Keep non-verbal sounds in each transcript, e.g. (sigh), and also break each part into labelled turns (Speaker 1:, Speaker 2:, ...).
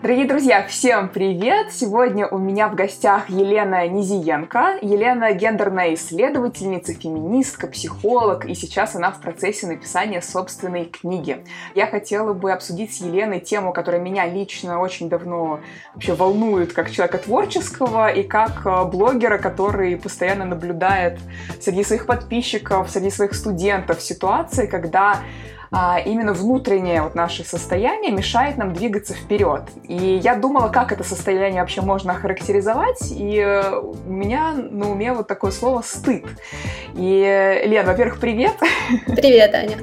Speaker 1: Дорогие друзья, всем привет! Сегодня у меня в гостях Елена Низиенко. Елена гендерная исследовательница, феминистка, психолог, и сейчас она в процессе написания собственной книги. Я хотела бы обсудить с Еленой тему, которая меня лично очень давно вообще волнует как человека творческого и как э, блогера, который постоянно наблюдает среди своих подписчиков, среди своих студентов ситуации, когда а, именно внутреннее вот наше состояние мешает нам двигаться вперед. И я думала, как это состояние вообще можно охарактеризовать, и э, у меня на уме вот такое слово «стыд». И, Лен, во-первых, привет.
Speaker 2: Привет, Аня.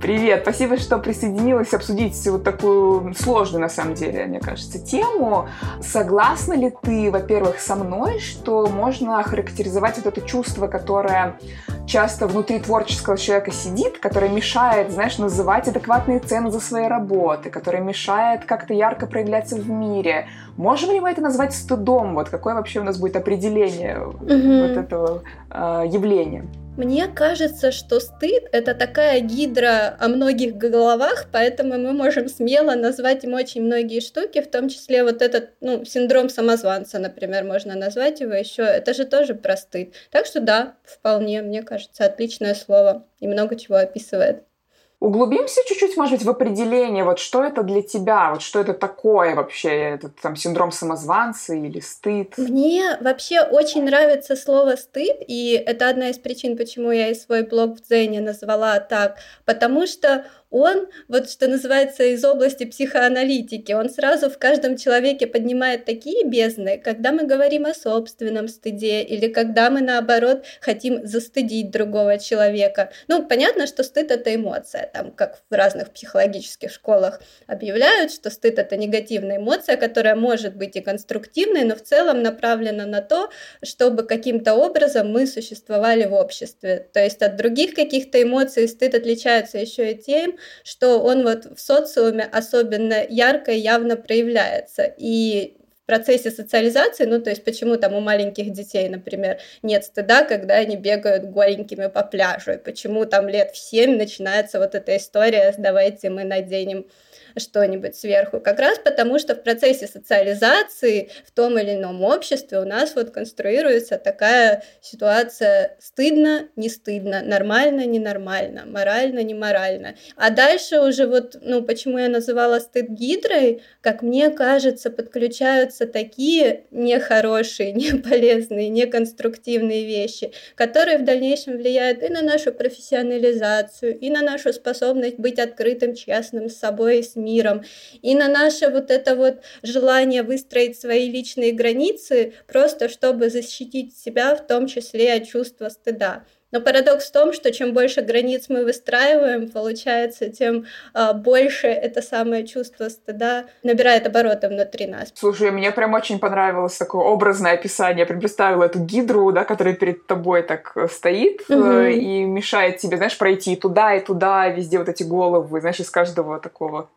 Speaker 1: Привет, спасибо, что присоединилась обсудить вот такую сложную, на самом деле, мне кажется, тему. Согласна ли ты, во-первых, со мной, что можно охарактеризовать вот это чувство, которое часто внутри творческого человека сидит, которое мешает, знаешь, называть адекватные цены за свои работы, которое мешает как-то ярко проявляться в мире. Можем ли мы это назвать стыдом? Вот какое вообще у нас будет определение угу. вот этого э, явления?
Speaker 2: Мне кажется, что стыд — это такая гидра о многих головах, поэтому мы можем смело назвать им очень многие штуки, в том числе вот этот, ну, синдром самозванца, например, можно назвать его еще. Это же тоже про стыд. Так что да, вполне, мне кажется, отличное слово и много чего описывает.
Speaker 1: Углубимся чуть-чуть, может быть, в определение, вот что это для тебя, вот что это такое вообще, этот там синдром самозванца или стыд?
Speaker 2: Мне вообще очень нравится слово стыд, и это одна из причин, почему я и свой блог в Дзене назвала так, потому что он, вот что называется, из области психоаналитики, он сразу в каждом человеке поднимает такие бездны, когда мы говорим о собственном стыде или когда мы, наоборот, хотим застыдить другого человека. Ну, понятно, что стыд — это эмоция, там, как в разных психологических школах объявляют, что стыд — это негативная эмоция, которая может быть и конструктивной, но в целом направлена на то, чтобы каким-то образом мы существовали в обществе. То есть от других каких-то эмоций стыд отличается еще и тем, что он вот в социуме особенно ярко и явно проявляется. И процессе социализации, ну, то есть почему там у маленьких детей, например, нет стыда, когда они бегают голенькими по пляжу, и почему там лет в семь начинается вот эта история «давайте мы наденем что-нибудь сверху. Как раз потому, что в процессе социализации в том или ином обществе у нас вот конструируется такая ситуация стыдно, не стыдно, нормально, ненормально, морально, не морально. А дальше уже вот, ну, почему я называла стыд гидрой, как мне кажется, подключаются такие нехорошие, (laughs) неполезные, неконструктивные вещи, которые в дальнейшем влияют и на нашу профессионализацию, и на нашу способность быть открытым, честным с собой и с миром, и на наше вот это вот желание выстроить свои личные границы, просто чтобы защитить себя, в том числе от чувства стыда. Но парадокс в том, что чем больше границ мы выстраиваем, получается, тем а, больше это самое чувство стыда набирает обороты внутри нас.
Speaker 1: Слушай, мне прям очень понравилось такое образное описание. Я прям представила эту гидру, да, которая перед тобой так э, стоит угу. и мешает тебе, знаешь, пройти туда, и туда, везде вот эти головы, знаешь, из каждого такого э,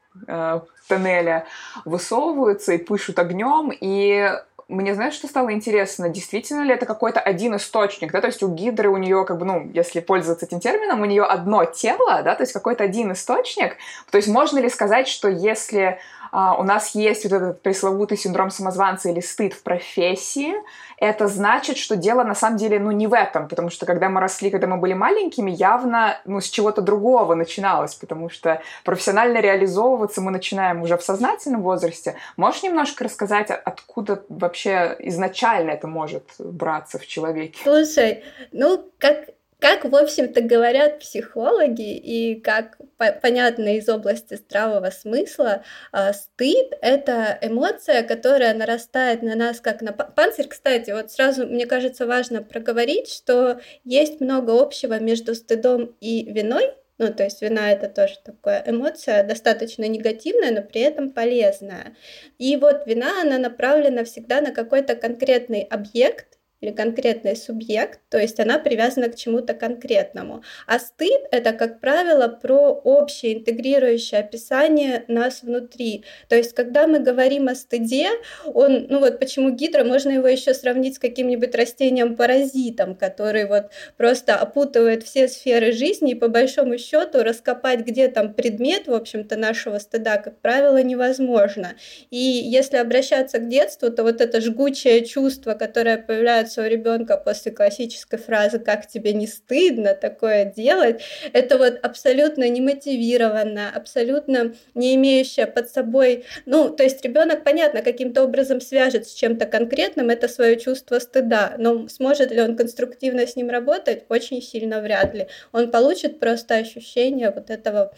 Speaker 1: тоннеля высовываются и пышут огнем, и мне, знаешь, что стало интересно? Действительно ли это какой-то один источник, да, то есть у гидры у нее, как бы, ну, если пользоваться этим термином, у нее одно тело, да, то есть какой-то один источник, то есть можно ли сказать, что если а, у нас есть вот этот пресловутый синдром самозванца или стыд в профессии, это значит, что дело на самом деле, ну, не в этом, потому что когда мы росли, когда мы были маленькими, явно, ну, с чего-то другого начиналось, потому что профессионально реализовываться мы начинаем уже в сознательном возрасте. Можешь немножко рассказать, откуда вообще изначально это может браться в человеке?
Speaker 2: Слушай, ну, как как, в общем-то, говорят психологи и как по понятно из области здравого смысла, э, стыд — это эмоция, которая нарастает на нас как на панцирь. Кстати, вот сразу, мне кажется, важно проговорить, что есть много общего между стыдом и виной, ну, то есть вина это тоже такая эмоция, достаточно негативная, но при этом полезная. И вот вина, она направлена всегда на какой-то конкретный объект, или конкретный субъект, то есть она привязана к чему-то конкретному. А стыд — это, как правило, про общее интегрирующее описание нас внутри. То есть, когда мы говорим о стыде, он, ну вот почему гидро, можно его еще сравнить с каким-нибудь растением-паразитом, который вот просто опутывает все сферы жизни, и по большому счету раскопать, где там предмет, в общем-то, нашего стыда, как правило, невозможно. И если обращаться к детству, то вот это жгучее чувство, которое появляется у ребенка после классической фразы «как тебе не стыдно такое делать», это вот абсолютно немотивированно, абсолютно не имеющее под собой, ну, то есть ребенок, понятно, каким-то образом свяжет с чем-то конкретным это свое чувство стыда, но сможет ли он конструктивно с ним работать, очень сильно вряд ли. Он получит просто ощущение вот этого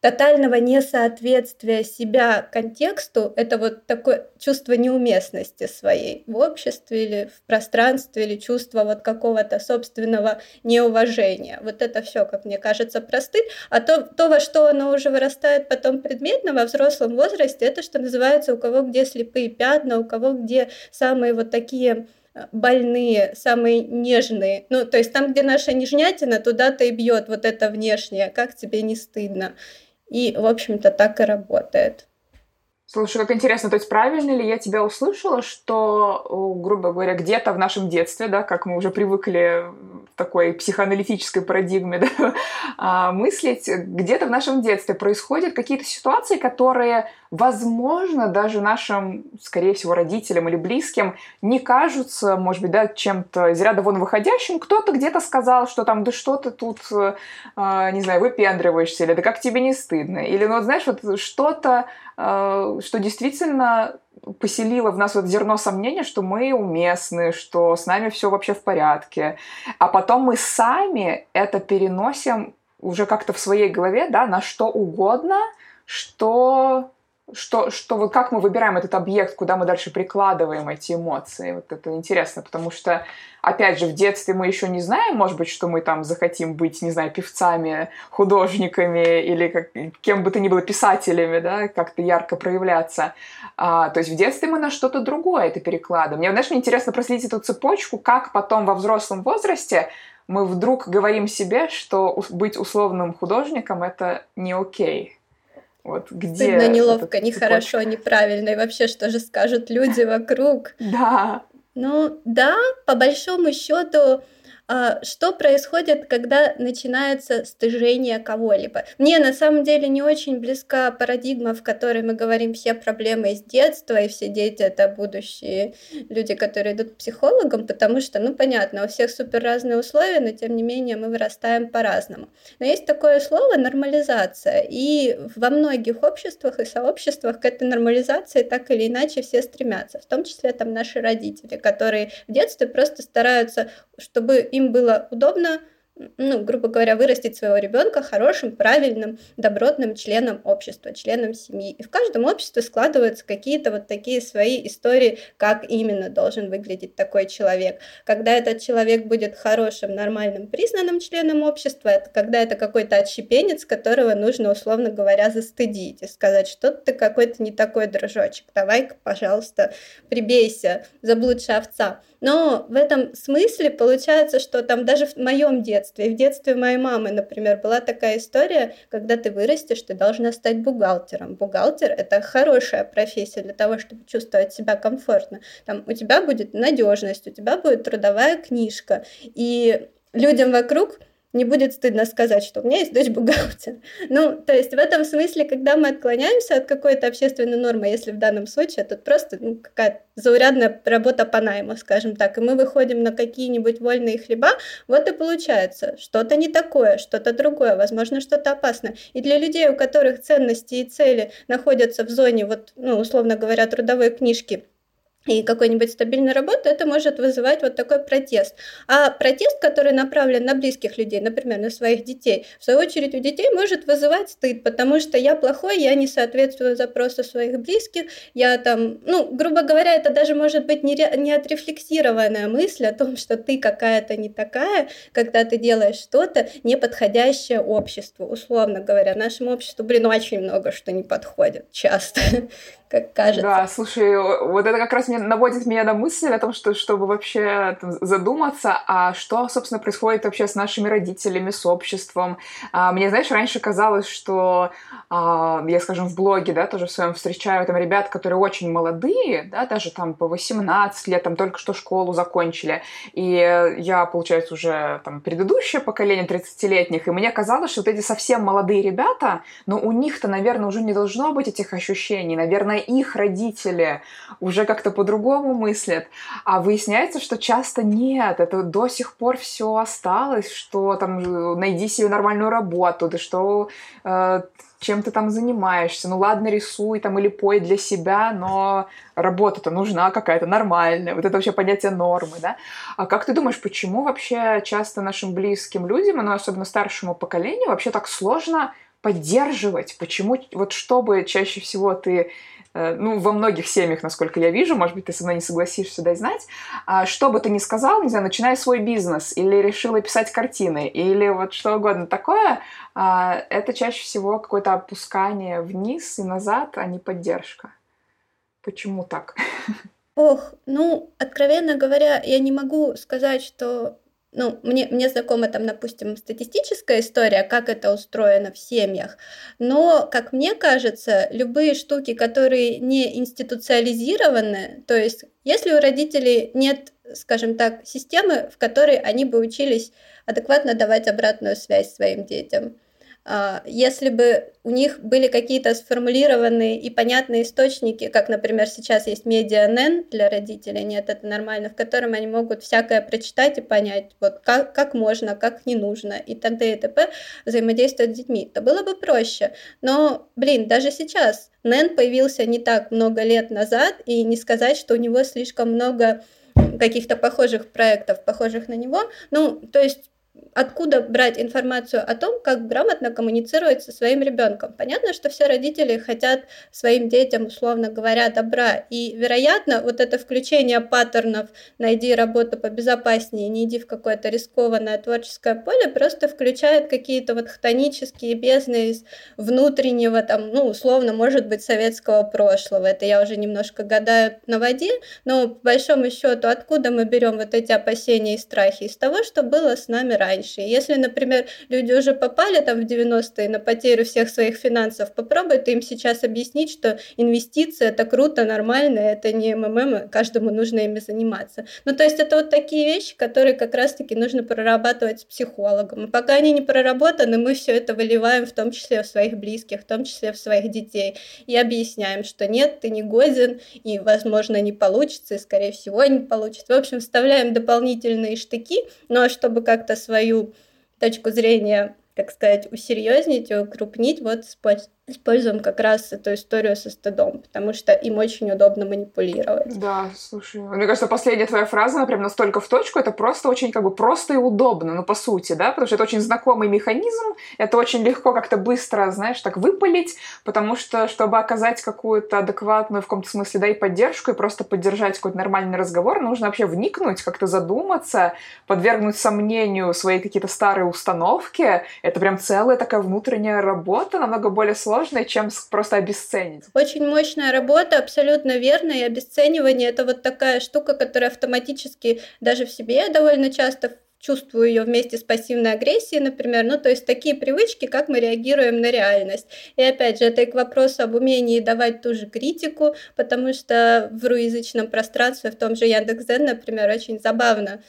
Speaker 2: тотального несоответствия себя контексту, это вот такое чувство неуместности своей в обществе или в пространстве, или чувство вот какого-то собственного неуважения. Вот это все, как мне кажется, простыд. А то, то, во что оно уже вырастает потом предметно во взрослом возрасте, это что называется у кого где слепые пятна, у кого где самые вот такие э, больные, самые нежные. Ну, то есть там, где наша нежнятина, туда-то и бьет вот это внешнее. Как тебе не стыдно? И, в общем-то, так и работает.
Speaker 1: Слушай, как интересно, то есть правильно ли я тебя услышала, что, грубо говоря, где-то в нашем детстве, да, как мы уже привыкли в такой психоаналитической парадигме (laughs) да, а, мыслить, где-то в нашем детстве происходят какие-то ситуации, которые, возможно, даже нашим, скорее всего, родителям или близким не кажутся, может быть, да, чем-то из ряда вон выходящим. Кто-то где-то сказал, что там, да что ты тут, а, не знаю, выпендриваешься, или да как тебе не стыдно, или, ну, вот, знаешь, вот что-то Э, что действительно поселило в нас вот зерно сомнения, что мы уместны, что с нами все вообще в порядке. А потом мы сами это переносим уже как-то в своей голове, да, на что угодно, что что, что вот как мы выбираем этот объект, куда мы дальше прикладываем эти эмоции. Вот это интересно, потому что, опять же, в детстве мы еще не знаем, может быть, что мы там захотим быть, не знаю, певцами, художниками или как, кем бы то ни было писателями, да, как-то ярко проявляться. А, то есть в детстве мы на что-то другое это перекладываем. Мне, знаешь, мне интересно проследить эту цепочку, как потом во взрослом возрасте мы вдруг говорим себе, что быть условным художником — это не окей. Вот где
Speaker 2: Стыдно, неловко, нехорошо, неправильно. И вообще, что же скажут люди вокруг? (laughs)
Speaker 1: Да.
Speaker 2: Ну да, по большому счету что происходит, когда начинается стыжение кого-либо. Мне на самом деле не очень близка парадигма, в которой мы говорим все проблемы из детства, и все дети это будущие люди, которые идут к психологам, потому что, ну понятно, у всех супер разные условия, но тем не менее мы вырастаем по-разному. Но есть такое слово нормализация, и во многих обществах и сообществах к этой нормализации так или иначе все стремятся, в том числе там наши родители, которые в детстве просто стараются, чтобы им было удобно ну, грубо говоря, вырастить своего ребенка хорошим, правильным, добротным членом общества, членом семьи. И в каждом обществе складываются какие-то вот такие свои истории, как именно должен выглядеть такой человек. Когда этот человек будет хорошим, нормальным, признанным членом общества, это когда это какой-то отщепенец, которого нужно, условно говоря, застыдить и сказать, что ты какой-то не такой дружочек, давай-ка, пожалуйста, прибейся, заблудшая овца. Но в этом смысле получается, что там даже в моем детстве детстве. И в детстве моей мамы, например, была такая история, когда ты вырастешь, ты должна стать бухгалтером. Бухгалтер – это хорошая профессия для того, чтобы чувствовать себя комфортно. Там у тебя будет надежность, у тебя будет трудовая книжка. И людям вокруг не будет стыдно сказать, что у меня есть дочь бухгалтер. (laughs) Ну, то есть в этом смысле, когда мы отклоняемся от какой-то общественной нормы, если в данном случае это просто ну, какая-то заурядная работа по найму, скажем так, и мы выходим на какие-нибудь вольные хлеба, вот и получается что-то не такое, что-то другое, возможно, что-то опасное. И для людей, у которых ценности и цели находятся в зоне, вот, ну, условно говоря, трудовой книжки, и какой-нибудь стабильной работы, это может вызывать вот такой протест. А протест, который направлен на близких людей, например, на своих детей, в свою очередь у детей может вызывать стыд, потому что я плохой, я не соответствую запросу своих близких, я там, ну, грубо говоря, это даже может быть не, не отрефлексированная мысль о том, что ты какая-то не такая, когда ты делаешь что-то не подходящее обществу, условно говоря. Нашему обществу, блин, очень много что не подходит часто (laughs) как кажется.
Speaker 1: Да, слушай, вот это как раз меня наводит меня на мысль о том, что чтобы вообще там, задуматься, а что, собственно, происходит вообще с нашими родителями, с обществом. А, мне, знаешь, раньше казалось, что а, я, скажем, в блоге, да, тоже в своем встречаю там ребят, которые очень молодые, да, даже там по 18 лет, там только что школу закончили. И я, получается, уже там предыдущее поколение 30-летних, и мне казалось, что вот эти совсем молодые ребята, но у них-то, наверное, уже не должно быть этих ощущений. Наверное, их родители уже как-то по-другому мыслят. А выясняется, что часто нет. Это до сих пор все осталось, что там найди себе нормальную работу, да что э, чем ты там занимаешься. Ну ладно, рисуй там или пой для себя, но работа-то нужна какая-то нормальная. Вот это вообще понятие нормы, да? А как ты думаешь, почему вообще часто нашим близким людям, ну особенно старшему поколению, вообще так сложно поддерживать? Почему вот чтобы чаще всего ты ну, во многих семьях, насколько я вижу, может быть, ты со мной не согласишься дай знать, а что бы ты ни сказал, не знаю, начинай свой бизнес, или решила писать картины, или вот что угодно такое, а, это чаще всего какое-то опускание вниз и назад, а не поддержка. Почему так? (laughs)
Speaker 2: Ох, ну, откровенно говоря, я не могу сказать, что ну, мне, мне знакома там, допустим, статистическая история, как это устроено в семьях, но, как мне кажется, любые штуки, которые не институциализированы, то есть если у родителей нет, скажем так, системы, в которой они бы учились адекватно давать обратную связь своим детям, если бы у них были какие-то сформулированные и понятные источники, как, например, сейчас есть медиа-нен для родителей, нет, это нормально, в котором они могут всякое прочитать и понять, вот как, как можно, как не нужно, и т.д. и т.п. взаимодействовать с детьми, то было бы проще. Но, блин, даже сейчас Нен появился не так много лет назад, и не сказать, что у него слишком много каких-то похожих проектов, похожих на него. Ну, то есть откуда брать информацию о том, как грамотно коммуницировать со своим ребенком. Понятно, что все родители хотят своим детям, условно говоря, добра. И, вероятно, вот это включение паттернов «найди работу побезопаснее, не иди в какое-то рискованное творческое поле» просто включает какие-то вот хтонические бездны из внутреннего, там, ну, условно, может быть, советского прошлого. Это я уже немножко гадаю на воде, но по большому счету, откуда мы берем вот эти опасения и страхи? Из того, что было с нами раньше раньше. Если, например, люди уже попали там в 90-е на потерю всех своих финансов, попробуй ты им сейчас объяснить, что инвестиции это круто, нормально, это не МММ, каждому нужно ими заниматься. Ну, то есть это вот такие вещи, которые как раз-таки нужно прорабатывать с психологом. И пока они не проработаны, мы все это выливаем в том числе в своих близких, в том числе в своих детей. И объясняем, что нет, ты не годен, и, возможно, не получится, и, скорее всего, не получится. В общем, вставляем дополнительные штыки, но ну, а чтобы как-то свою свою точку зрения, так сказать, усерьезнить, укрупнить, вот используем как раз эту историю со стыдом, потому что им очень удобно манипулировать.
Speaker 1: Да, слушай, мне кажется, последняя твоя фраза, она прям настолько в точку, это просто очень как бы просто и удобно, ну, по сути, да, потому что это очень знакомый механизм, это очень легко как-то быстро, знаешь, так выпалить, потому что, чтобы оказать какую-то адекватную в каком-то смысле, да, и поддержку, и просто поддержать какой-то нормальный разговор, нужно вообще вникнуть, как-то задуматься, подвергнуть сомнению свои какие-то старые установки, это прям целая такая внутренняя работа, намного более сложная, сложное, чем просто обесценить.
Speaker 2: Очень мощная работа, абсолютно верно, и обесценивание — это вот такая штука, которая автоматически даже в себе довольно часто чувствую ее вместе с пассивной агрессией, например, ну, то есть такие привычки, как мы реагируем на реальность. И опять же, это и к вопросу об умении давать ту же критику, потому что в руязычном пространстве, в том же Яндекс.Зен, например, очень забавно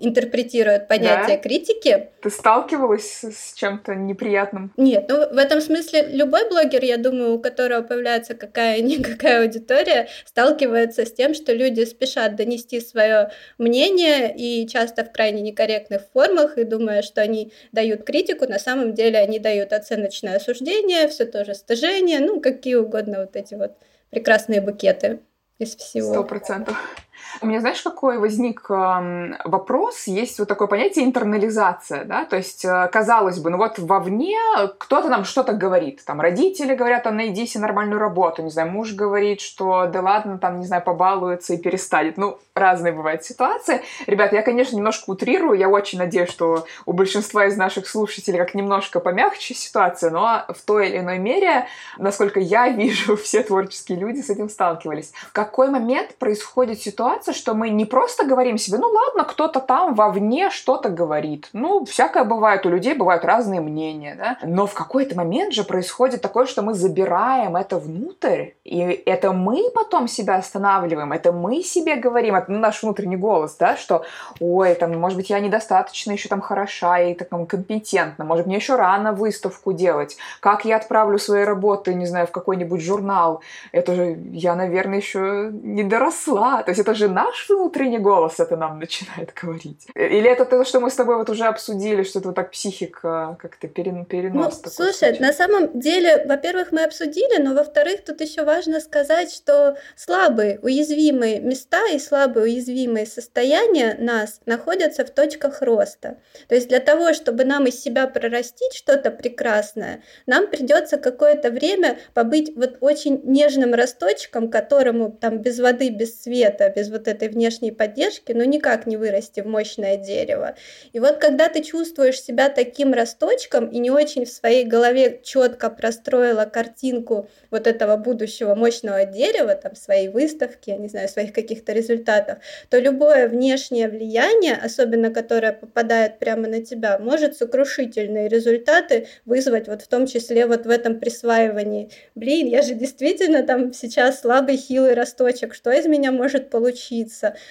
Speaker 2: интерпретируют понятие да? критики.
Speaker 1: Ты сталкивалась с чем-то неприятным?
Speaker 2: Нет, ну в этом смысле любой блогер, я думаю, у которого появляется какая-никакая аудитория, сталкивается с тем, что люди спешат донести свое мнение и часто в крайне некорректных формах, и думая, что они дают критику, на самом деле они дают оценочное осуждение, все тоже стыжение, ну какие угодно вот эти вот прекрасные букеты из всего.
Speaker 1: Сто процентов. У меня, знаешь, какой возник э, вопрос? Есть вот такое понятие интернализация, да, то есть, э, казалось бы, ну вот вовне кто-то нам что-то говорит, там, родители говорят, а найди себе нормальную работу, не знаю, муж говорит, что да ладно, там, не знаю, побалуется и перестанет. Ну, разные бывают ситуации. Ребят, я, конечно, немножко утрирую, я очень надеюсь, что у большинства из наших слушателей как немножко помягче ситуация, но в той или иной мере, насколько я (laughs) вижу, все творческие люди с этим сталкивались. В какой момент происходит ситуация, что мы не просто говорим себе, ну ладно, кто-то там вовне что-то говорит. Ну, всякое бывает, у людей бывают разные мнения, да? Но в какой-то момент же происходит такое, что мы забираем это внутрь, и это мы потом себя останавливаем, это мы себе говорим, это наш внутренний голос, да, что, ой, там, может быть, я недостаточно еще там хороша и так, там, компетентна, может, мне еще рано выставку делать, как я отправлю свои работы, не знаю, в какой-нибудь журнал, это же я, наверное, еще не доросла, то есть это же наш внутренний голос это нам начинает говорить. Или это то, что мы с тобой вот уже обсудили, что это вот так психика как-то перен, перенос.
Speaker 2: Ну, слушай, случай. на самом деле, во-первых, мы обсудили, но во-вторых, тут еще важно сказать, что слабые, уязвимые места и слабые, уязвимые состояния нас находятся в точках роста. То есть для того, чтобы нам из себя прорастить что-то прекрасное, нам придется какое-то время побыть вот очень нежным росточком, которому там без воды, без света, без вот этой внешней поддержки, ну никак не вырасти в мощное дерево. И вот когда ты чувствуешь себя таким росточком и не очень в своей голове четко простроила картинку вот этого будущего мощного дерева, там своей выставки, не знаю, своих каких-то результатов, то любое внешнее влияние, особенно которое попадает прямо на тебя, может сокрушительные результаты вызвать вот в том числе вот в этом присваивании. Блин, я же действительно там сейчас слабый, хилый росточек, что из меня может получиться?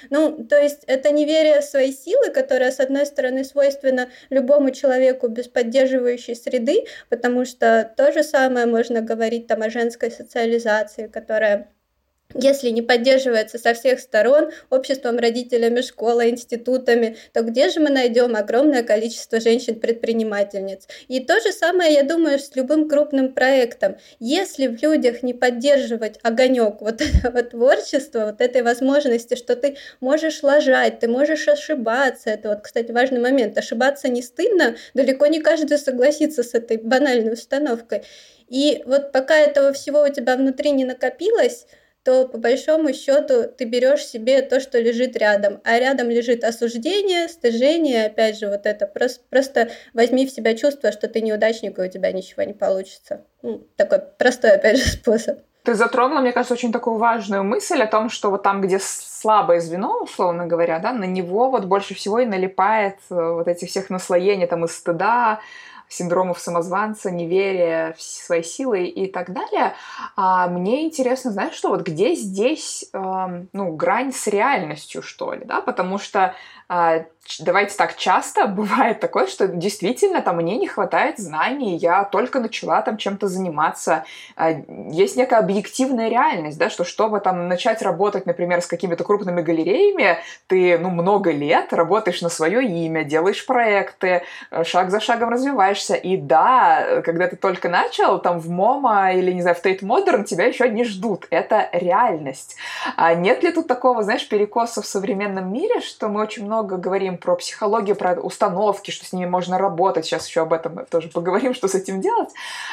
Speaker 2: Ну, то есть это неверие в свои силы, которое, с одной стороны, свойственно любому человеку без поддерживающей среды, потому что то же самое можно говорить там о женской социализации, которая если не поддерживается со всех сторон, обществом, родителями, школой, институтами, то где же мы найдем огромное количество женщин-предпринимательниц? И то же самое, я думаю, с любым крупным проектом. Если в людях не поддерживать огонек вот (laughs) этого творчества, вот этой возможности, что ты можешь ложать, ты можешь ошибаться, это вот, кстати, важный момент, ошибаться не стыдно, далеко не каждый согласится с этой банальной установкой. И вот пока этого всего у тебя внутри не накопилось, то по большому счету ты берешь себе то, что лежит рядом, а рядом лежит осуждение, стыжение, опять же, вот это просто, просто возьми в себя чувство, что ты неудачник, и у тебя ничего не получится. Ну, такой простой, опять же, (laughs) способ.
Speaker 1: Ты затронула, мне кажется, очень такую важную мысль о том, что вот там, где слабое звено, условно говоря, да, на него вот больше всего и налипает э, вот этих всех наслоений там из стыда, синдромов самозванца, неверия в свои силы и так далее. А мне интересно, знаешь, что вот где здесь, э, ну, грань с реальностью, что ли, да, потому что э, давайте так, часто (laughs) бывает такое, что действительно там мне не хватает знаний, я только начала там чем-то заниматься. А, есть некая объективная реальность, да, что чтобы там начать работать, например, с какими-то крупными галереями, ты, ну, много лет работаешь на свое имя, делаешь проекты, э, шаг за шагом развиваешься. И да, когда ты только начал, там в MoMA или, не знаю, в Tate Modern тебя еще не ждут. Это реальность. А нет ли тут такого, знаешь, перекоса в современном мире, что мы очень много говорим про психологию, про установки, что с ними можно работать. Сейчас еще об этом тоже поговорим, что с этим делать.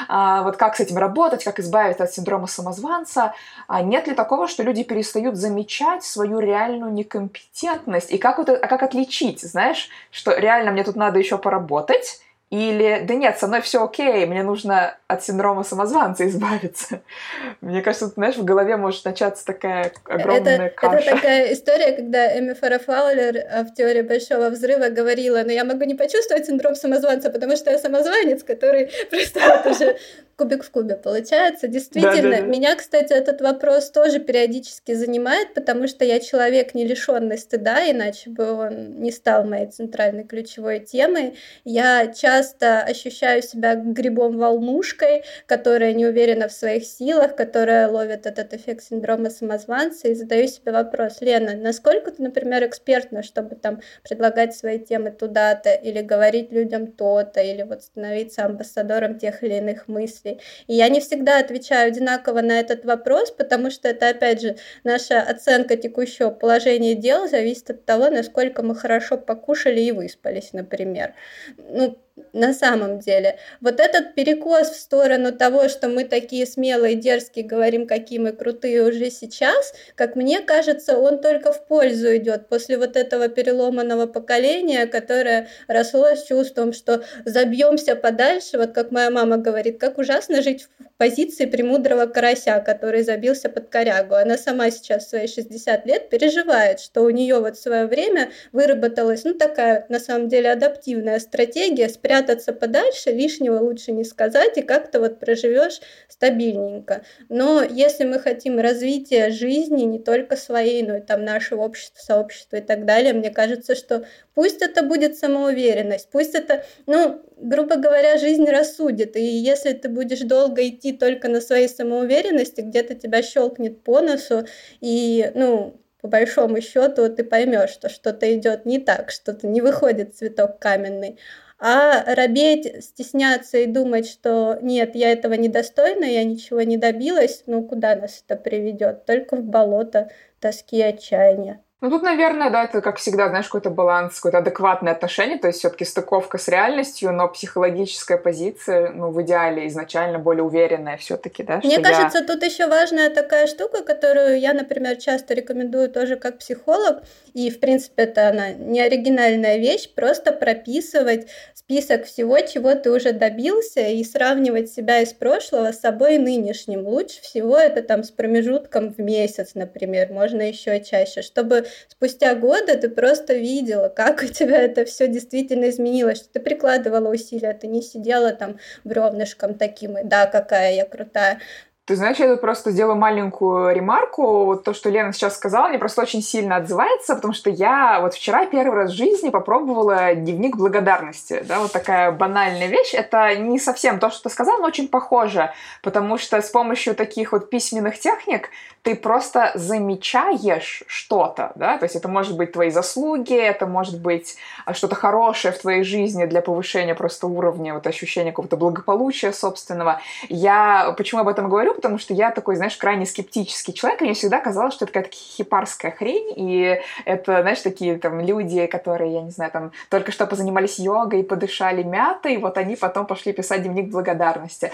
Speaker 1: А, вот как с этим работать, как избавиться от синдрома самозванца. А нет ли такого, что люди перестают замечать свою реальную некомпетентность? И как, вот, а как отличить, знаешь, что реально мне тут надо еще поработать, или, да нет, со мной все окей, мне нужно от синдрома самозванца избавиться. (laughs) Мне кажется, знаешь, в голове может начаться такая огромная
Speaker 2: это, каша. Это такая история, когда Эми Фара Фаулер э, в теории Большого Взрыва говорила, но я могу не почувствовать синдром самозванца, потому что я самозванец, который (laughs) просто вот уже кубик в кубе получается. Действительно, да, да, да. меня, кстати, этот вопрос тоже периодически занимает, потому что я человек не лишенный стыда, иначе бы он не стал моей центральной ключевой темой. Я часто ощущаю себя грибом-волнушкой, которая не уверена в своих силах, которая ловит этот эффект синдрома самозванца, и задаю себе вопрос, Лена, насколько ты, например, экспертна, чтобы там предлагать свои темы туда-то, или говорить людям то-то, или вот становиться амбассадором тех или иных мыслей. И я не всегда отвечаю одинаково на этот вопрос, потому что это, опять же, наша оценка текущего положения дел зависит от того, насколько мы хорошо покушали и выспались, например. Ну, на самом деле. Вот этот перекос в сторону того, что мы такие смелые, дерзкие, говорим, какие мы крутые уже сейчас, как мне кажется, он только в пользу идет после вот этого переломанного поколения, которое росло с чувством, что забьемся подальше, вот как моя мама говорит, как ужасно жить в позиции премудрого карася, который забился под корягу. Она сама сейчас в свои 60 лет переживает, что у нее вот в свое время выработалась, ну, такая, на самом деле, адаптивная стратегия спрятаться подальше, лишнего лучше не сказать, и как-то вот проживешь стабильненько. Но если мы хотим развития жизни, не только своей, но и там нашего общества, сообщества и так далее, мне кажется, что пусть это будет самоуверенность, пусть это, ну, грубо говоря, жизнь рассудит, и если ты будешь долго идти только на своей самоуверенности, где-то тебя щелкнет по носу, и, ну, по большому счету ты поймешь, что что-то идет не так, что-то не выходит цветок каменный. А робеть, стесняться и думать, что нет, я этого недостойна, я ничего не добилась, ну куда нас это приведет? Только в болото тоски и отчаяния.
Speaker 1: Ну, тут, наверное, да, это, как всегда, знаешь, какой-то баланс, какое-то адекватное отношение, то есть все таки стыковка с реальностью, но психологическая позиция, ну, в идеале изначально более уверенная все таки да?
Speaker 2: Мне кажется, я... тут еще важная такая штука, которую я, например, часто рекомендую тоже как психолог, и, в принципе, это она не оригинальная вещь, просто прописывать список всего, чего ты уже добился, и сравнивать себя из прошлого с собой нынешним. Лучше всего это там с промежутком в месяц, например, можно еще чаще, чтобы спустя годы ты просто видела, как у тебя это все действительно изменилось, что ты прикладывала усилия, ты не сидела там бревнышком таким, и да, какая я крутая,
Speaker 1: ты знаешь, я тут просто сделаю маленькую ремарку. Вот то, что Лена сейчас сказала, мне просто очень сильно отзывается, потому что я вот вчера первый раз в жизни попробовала дневник благодарности. Да, вот такая банальная вещь. Это не совсем то, что ты сказала, но очень похоже, потому что с помощью таких вот письменных техник ты просто замечаешь что-то, да, то есть это может быть твои заслуги, это может быть а, что-то хорошее в твоей жизни для повышения просто уровня, вот ощущения какого-то благополучия собственного. Я почему об этом говорю? Потому что я такой, знаешь, крайне скептический человек, и мне всегда казалось, что это какая-то хипарская хрень, и это, знаешь, такие там люди, которые, я не знаю, там только что позанимались йогой, подышали мятой, и вот они потом пошли писать дневник благодарности.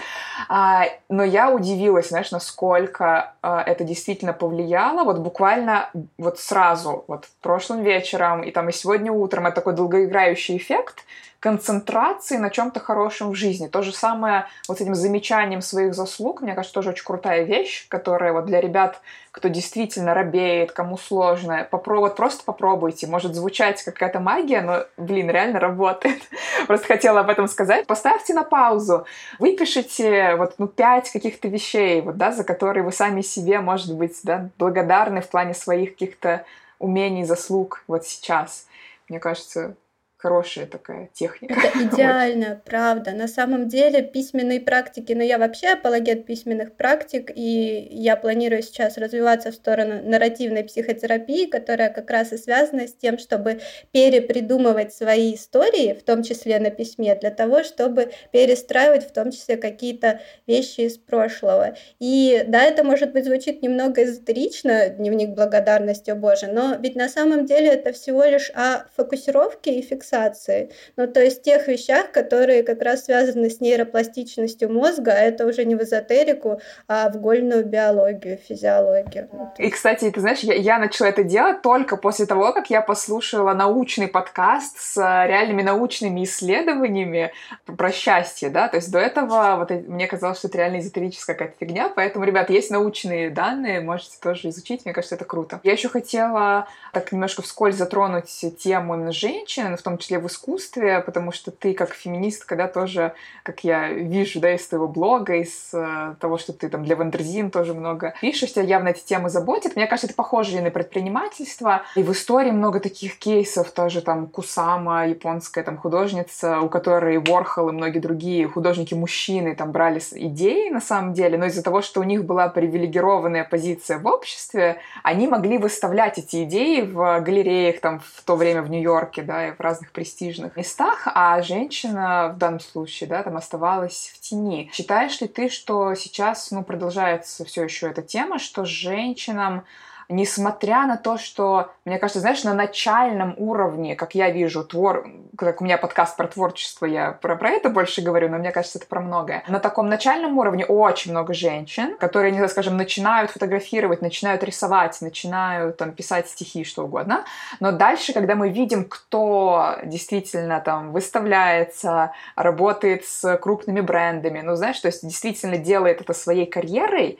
Speaker 1: А, но я удивилась, знаешь, насколько а, это действительно повлияло, вот буквально вот сразу, вот прошлым вечером и там и сегодня утром, это такой долгоиграющий эффект, концентрации на чем-то хорошем в жизни. То же самое вот с этим замечанием своих заслуг, мне кажется, тоже очень крутая вещь, которая вот для ребят, кто действительно робеет, кому сложно, попробуй, просто попробуйте. Может звучать как какая-то магия, но, блин, реально работает. (laughs) Просто хотела об этом сказать. Поставьте на паузу, выпишите вот, ну, пять каких-то вещей, вот, да, за которые вы сами себе, может быть, да, благодарны в плане своих каких-то умений, заслуг вот сейчас. Мне кажется, хорошая такая техника.
Speaker 2: Это (laughs) идеально, правда. На самом деле письменные практики, но ну, я вообще апологет письменных практик, и я планирую сейчас развиваться в сторону нарративной психотерапии, которая как раз и связана с тем, чтобы перепридумывать свои истории, в том числе на письме, для того, чтобы перестраивать в том числе какие-то вещи из прошлого. И да, это может быть звучит немного эзотерично, дневник благодарности, о боже, но ведь на самом деле это всего лишь о фокусировке и фиксации фиксации. Ну, то есть тех вещах, которые как раз связаны с нейропластичностью мозга, а это уже не в эзотерику, а в гольную биологию, физиологию.
Speaker 1: И, кстати, ты знаешь, я, я начала это делать только после того, как я послушала научный подкаст с э, реальными научными исследованиями про счастье, да, то есть до этого вот мне казалось, что это реально эзотерическая какая-то фигня, поэтому, ребят, есть научные данные, можете тоже изучить, мне кажется, это круто. Я еще хотела так немножко вскользь затронуть тему именно женщин, в том числе в искусстве, потому что ты как феминистка, да, тоже, как я вижу, да, из твоего блога, из э, того, что ты там для Wonderzine тоже много пишешь, тебя явно эти темы заботят. Мне кажется, это похоже и на предпринимательство. И в истории много таких кейсов, тоже там Кусама, японская там художница, у которой Ворхол и многие другие художники-мужчины там брали идеи на самом деле, но из-за того, что у них была привилегированная позиция в обществе, они могли выставлять эти идеи в галереях там в то время в Нью-Йорке, да, и в разных разных престижных местах, а женщина в данном случае, да, там оставалась в тени. Считаешь ли ты, что сейчас, ну, продолжается все еще эта тема, что женщинам несмотря на то, что, мне кажется, знаешь, на начальном уровне, как я вижу, твор... как у меня подкаст про творчество, я про, про это больше говорю, но мне кажется, это про многое. На таком начальном уровне очень много женщин, которые, не знаю, скажем, начинают фотографировать, начинают рисовать, начинают там писать стихи, что угодно. Но дальше, когда мы видим, кто действительно там выставляется, работает с крупными брендами, ну, знаешь, то есть действительно делает это своей карьерой,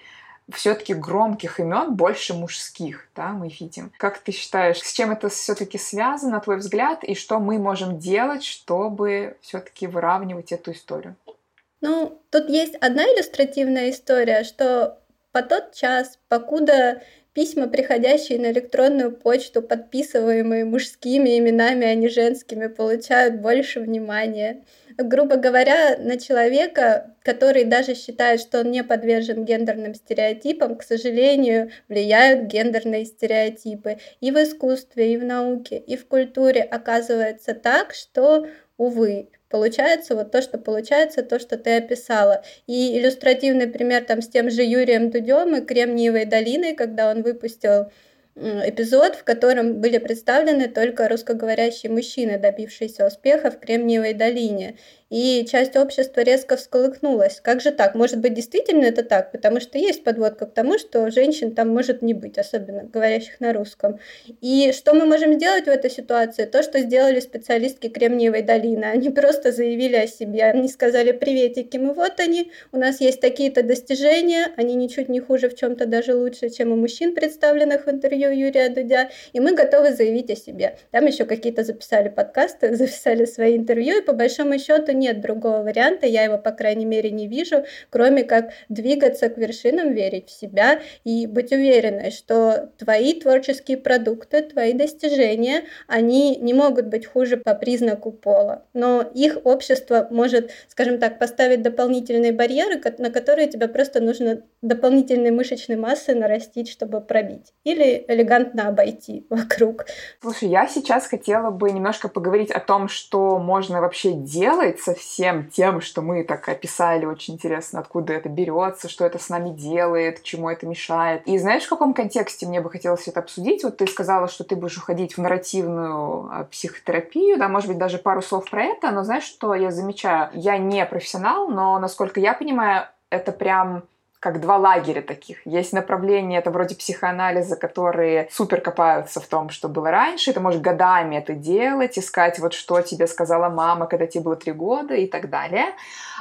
Speaker 1: все-таки громких имен больше мужских, да, мы видим. Как ты считаешь, с чем это все-таки связано, на твой взгляд, и что мы можем делать, чтобы все-таки выравнивать эту историю?
Speaker 2: Ну, тут есть одна иллюстративная история, что по тот час, покуда письма, приходящие на электронную почту, подписываемые мужскими именами, а не женскими, получают больше внимания грубо говоря, на человека, который даже считает, что он не подвержен гендерным стереотипам, к сожалению, влияют гендерные стереотипы и в искусстве, и в науке, и в культуре. Оказывается так, что, увы, получается вот то, что получается, то, что ты описала. И иллюстративный пример там с тем же Юрием Дудем и Кремниевой долиной, когда он выпустил эпизод, в котором были представлены только русскоговорящие мужчины, добившиеся успеха в Кремниевой долине и часть общества резко всколыхнулась. Как же так? Может быть, действительно это так? Потому что есть подводка к тому, что женщин там может не быть, особенно говорящих на русском. И что мы можем сделать в этой ситуации? То, что сделали специалистки Кремниевой долины. Они просто заявили о себе. Они сказали, приветики, мы вот они, у нас есть такие-то достижения, они ничуть не хуже, в чем-то даже лучше, чем у мужчин, представленных в интервью Юрия Дудя, и мы готовы заявить о себе. Там еще какие-то записали подкасты, (laughs) записали свои интервью, и по большому счету нет другого варианта, я его, по крайней мере, не вижу, кроме как двигаться к вершинам, верить в себя и быть уверенной, что твои творческие продукты, твои достижения, они не могут быть хуже по признаку пола, но их общество может, скажем так, поставить дополнительные барьеры, на которые тебе просто нужно дополнительной мышечной массы нарастить, чтобы пробить, или элегантно обойти (laughs) вокруг.
Speaker 1: Слушай, я сейчас хотела бы немножко поговорить о том, что можно вообще делать со всем тем, что мы так описали, очень интересно, откуда это берется, что это с нами делает, чему это мешает. И знаешь, в каком контексте мне бы хотелось это обсудить? Вот ты сказала, что ты будешь уходить в нарративную а, психотерапию, да, может быть, даже пару слов про это, но знаешь, что я замечаю? Я не профессионал, но, насколько я понимаю, это прям как два лагеря таких. Есть направления, это вроде психоанализа, которые супер копаются в том, что было раньше. Ты можешь годами это делать, искать вот что тебе сказала мама, когда тебе было три года и так далее.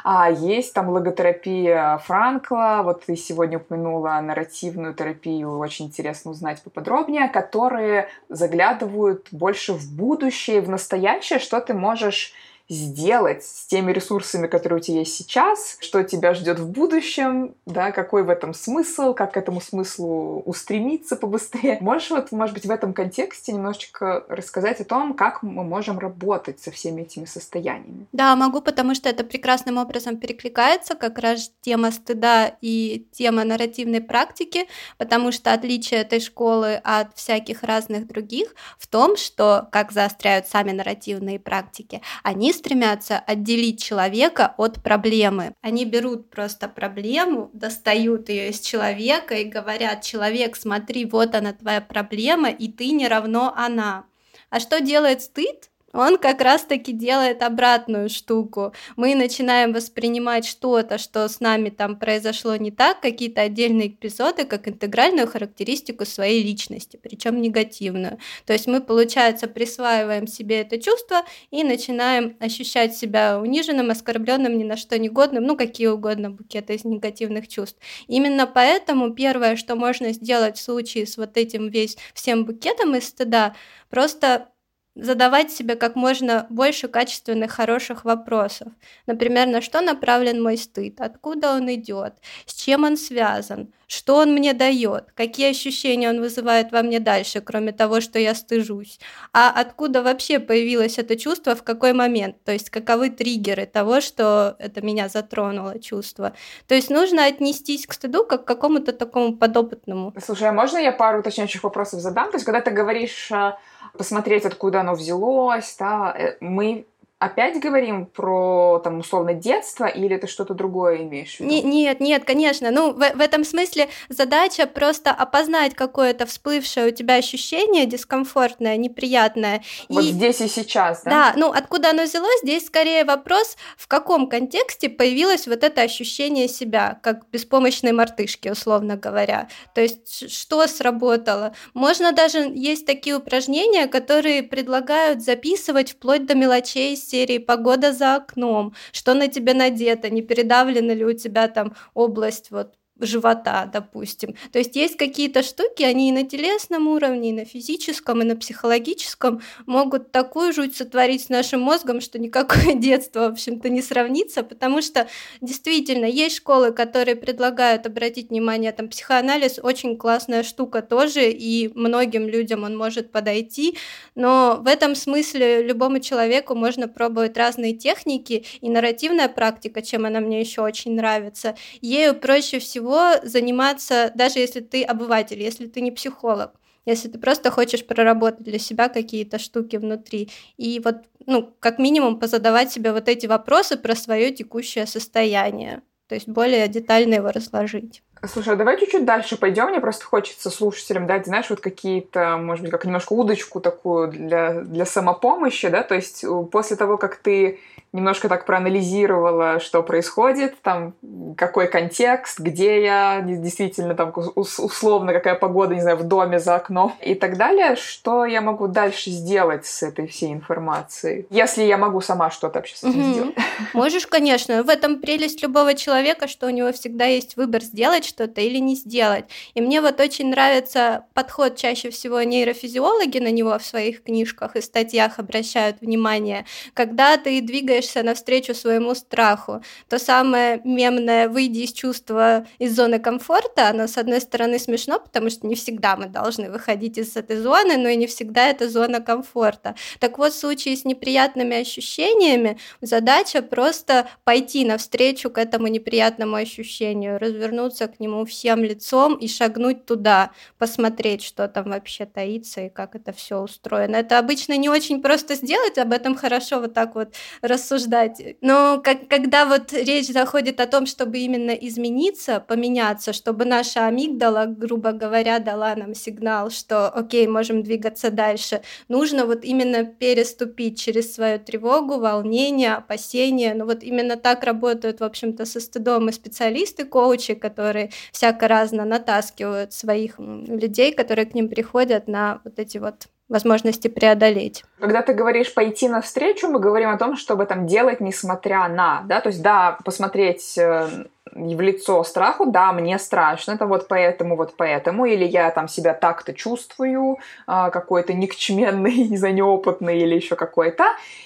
Speaker 1: А есть там логотерапия Франкла, вот ты сегодня упомянула нарративную терапию, очень интересно узнать поподробнее, которые заглядывают больше в будущее, в настоящее, что ты можешь сделать с теми ресурсами, которые у тебя есть сейчас, что тебя ждет в будущем, да, какой в этом смысл, как к этому смыслу устремиться побыстрее. Можешь вот, может быть, в этом контексте немножечко рассказать о том, как мы можем работать со всеми этими состояниями?
Speaker 2: Да, могу, потому что это прекрасным образом перекликается как раз тема стыда и тема нарративной практики, потому что отличие этой школы от всяких разных других в том, что, как заостряют сами нарративные практики, они стремятся отделить человека от проблемы. Они берут просто проблему, достают ее из человека и говорят, человек, смотри, вот она твоя проблема, и ты не равно она. А что делает стыд? Он как раз-таки делает обратную штуку. Мы начинаем воспринимать что-то, что с нами там произошло не так, какие-то отдельные эпизоды, как интегральную характеристику своей личности, причем негативную. То есть мы, получается, присваиваем себе это чувство и начинаем ощущать себя униженным, оскорбленным, ни на что негодным, ну какие угодно букеты из негативных чувств. Именно поэтому первое, что можно сделать в случае с вот этим весь всем букетом из стыда, просто задавать себе как можно больше качественных, хороших вопросов. Например, на что направлен мой стыд, откуда он идет, с чем он связан, что он мне дает, какие ощущения он вызывает во мне дальше, кроме того, что я стыжусь, а откуда вообще появилось это чувство, в какой момент, то есть каковы триггеры того, что это меня затронуло чувство. То есть нужно отнестись к стыду как к какому-то такому подопытному.
Speaker 1: Слушай, а можно я пару уточняющих вопросов задам? То есть когда ты говоришь а, посмотреть, откуда оно взялось, да, э, мы опять говорим про, там, условно, детство, или ты что-то другое имеешь в виду?
Speaker 2: Не, нет, нет, конечно. Ну, в, в этом смысле задача просто опознать какое-то всплывшее у тебя ощущение дискомфортное, неприятное.
Speaker 1: Вот и... здесь и сейчас, да?
Speaker 2: Да, ну, откуда оно взялось, здесь скорее вопрос, в каком контексте появилось вот это ощущение себя, как беспомощной мартышки, условно говоря. То есть, что сработало? Можно даже, есть такие упражнения, которые предлагают записывать вплоть до мелочей серии «Погода за окном», что на тебе надето, не передавлена ли у тебя там область вот живота, допустим. То есть есть какие-то штуки, они и на телесном уровне, и на физическом, и на психологическом могут такую жуть сотворить с нашим мозгом, что никакое (laughs) детство, в общем-то, не сравнится, потому что действительно есть школы, которые предлагают обратить внимание, там, психоанализ очень классная штука тоже, и многим людям он может подойти, но в этом смысле любому человеку можно пробовать разные техники, и нарративная практика, чем она мне еще очень нравится, ею проще всего всего заниматься, даже если ты обыватель, если ты не психолог, если ты просто хочешь проработать для себя какие-то штуки внутри. И вот, ну, как минимум, позадавать себе вот эти вопросы про свое текущее состояние. То есть более детально его разложить.
Speaker 1: Слушай, а давай чуть-чуть дальше пойдем. Мне просто хочется слушателям дать, знаешь, вот какие-то, может быть, как немножко удочку такую для, для самопомощи, да, то есть после того, как ты немножко так проанализировала, что происходит, там, какой контекст, где я, действительно, там, условно, какая погода, не знаю, в доме за окном и так далее, что я могу дальше сделать с этой всей информацией, если я могу сама что-то вообще с этим угу. сделать. (laughs)
Speaker 2: Можешь, конечно. В этом прелесть любого человека, что у него всегда есть выбор сделать что-то или не сделать. И мне вот очень нравится подход чаще всего нейрофизиологи на него в своих книжках и статьях обращают внимание, когда ты двигаешь двигаешься навстречу своему страху. То самое мемное «выйди из чувства, из зоны комфорта», оно, с одной стороны, смешно, потому что не всегда мы должны выходить из этой зоны, но и не всегда это зона комфорта. Так вот, в случае с неприятными ощущениями задача просто пойти навстречу к этому неприятному ощущению, развернуться к нему всем лицом и шагнуть туда, посмотреть, что там вообще таится и как это все устроено. Это обычно не очень просто сделать, об этом хорошо вот так вот рассуждать. Но как, когда вот речь заходит о том, чтобы именно измениться, поменяться, чтобы наша амигдала, грубо говоря, дала нам сигнал, что окей, можем двигаться дальше, нужно вот именно переступить через свою тревогу, волнение, опасения. Ну вот именно так работают, в общем-то, со стыдом и специалисты, коучи, которые всяко разно натаскивают своих людей, которые к ним приходят на вот эти вот возможности преодолеть.
Speaker 1: Когда ты говоришь пойти навстречу, мы говорим о том, чтобы там делать несмотря на, да, то есть да, посмотреть э, в лицо страху, да, мне страшно, это вот поэтому, вот поэтому, или я там себя так-то чувствую, а, какой-то никчменный, (laughs) не знаю, неопытный или еще какой-то,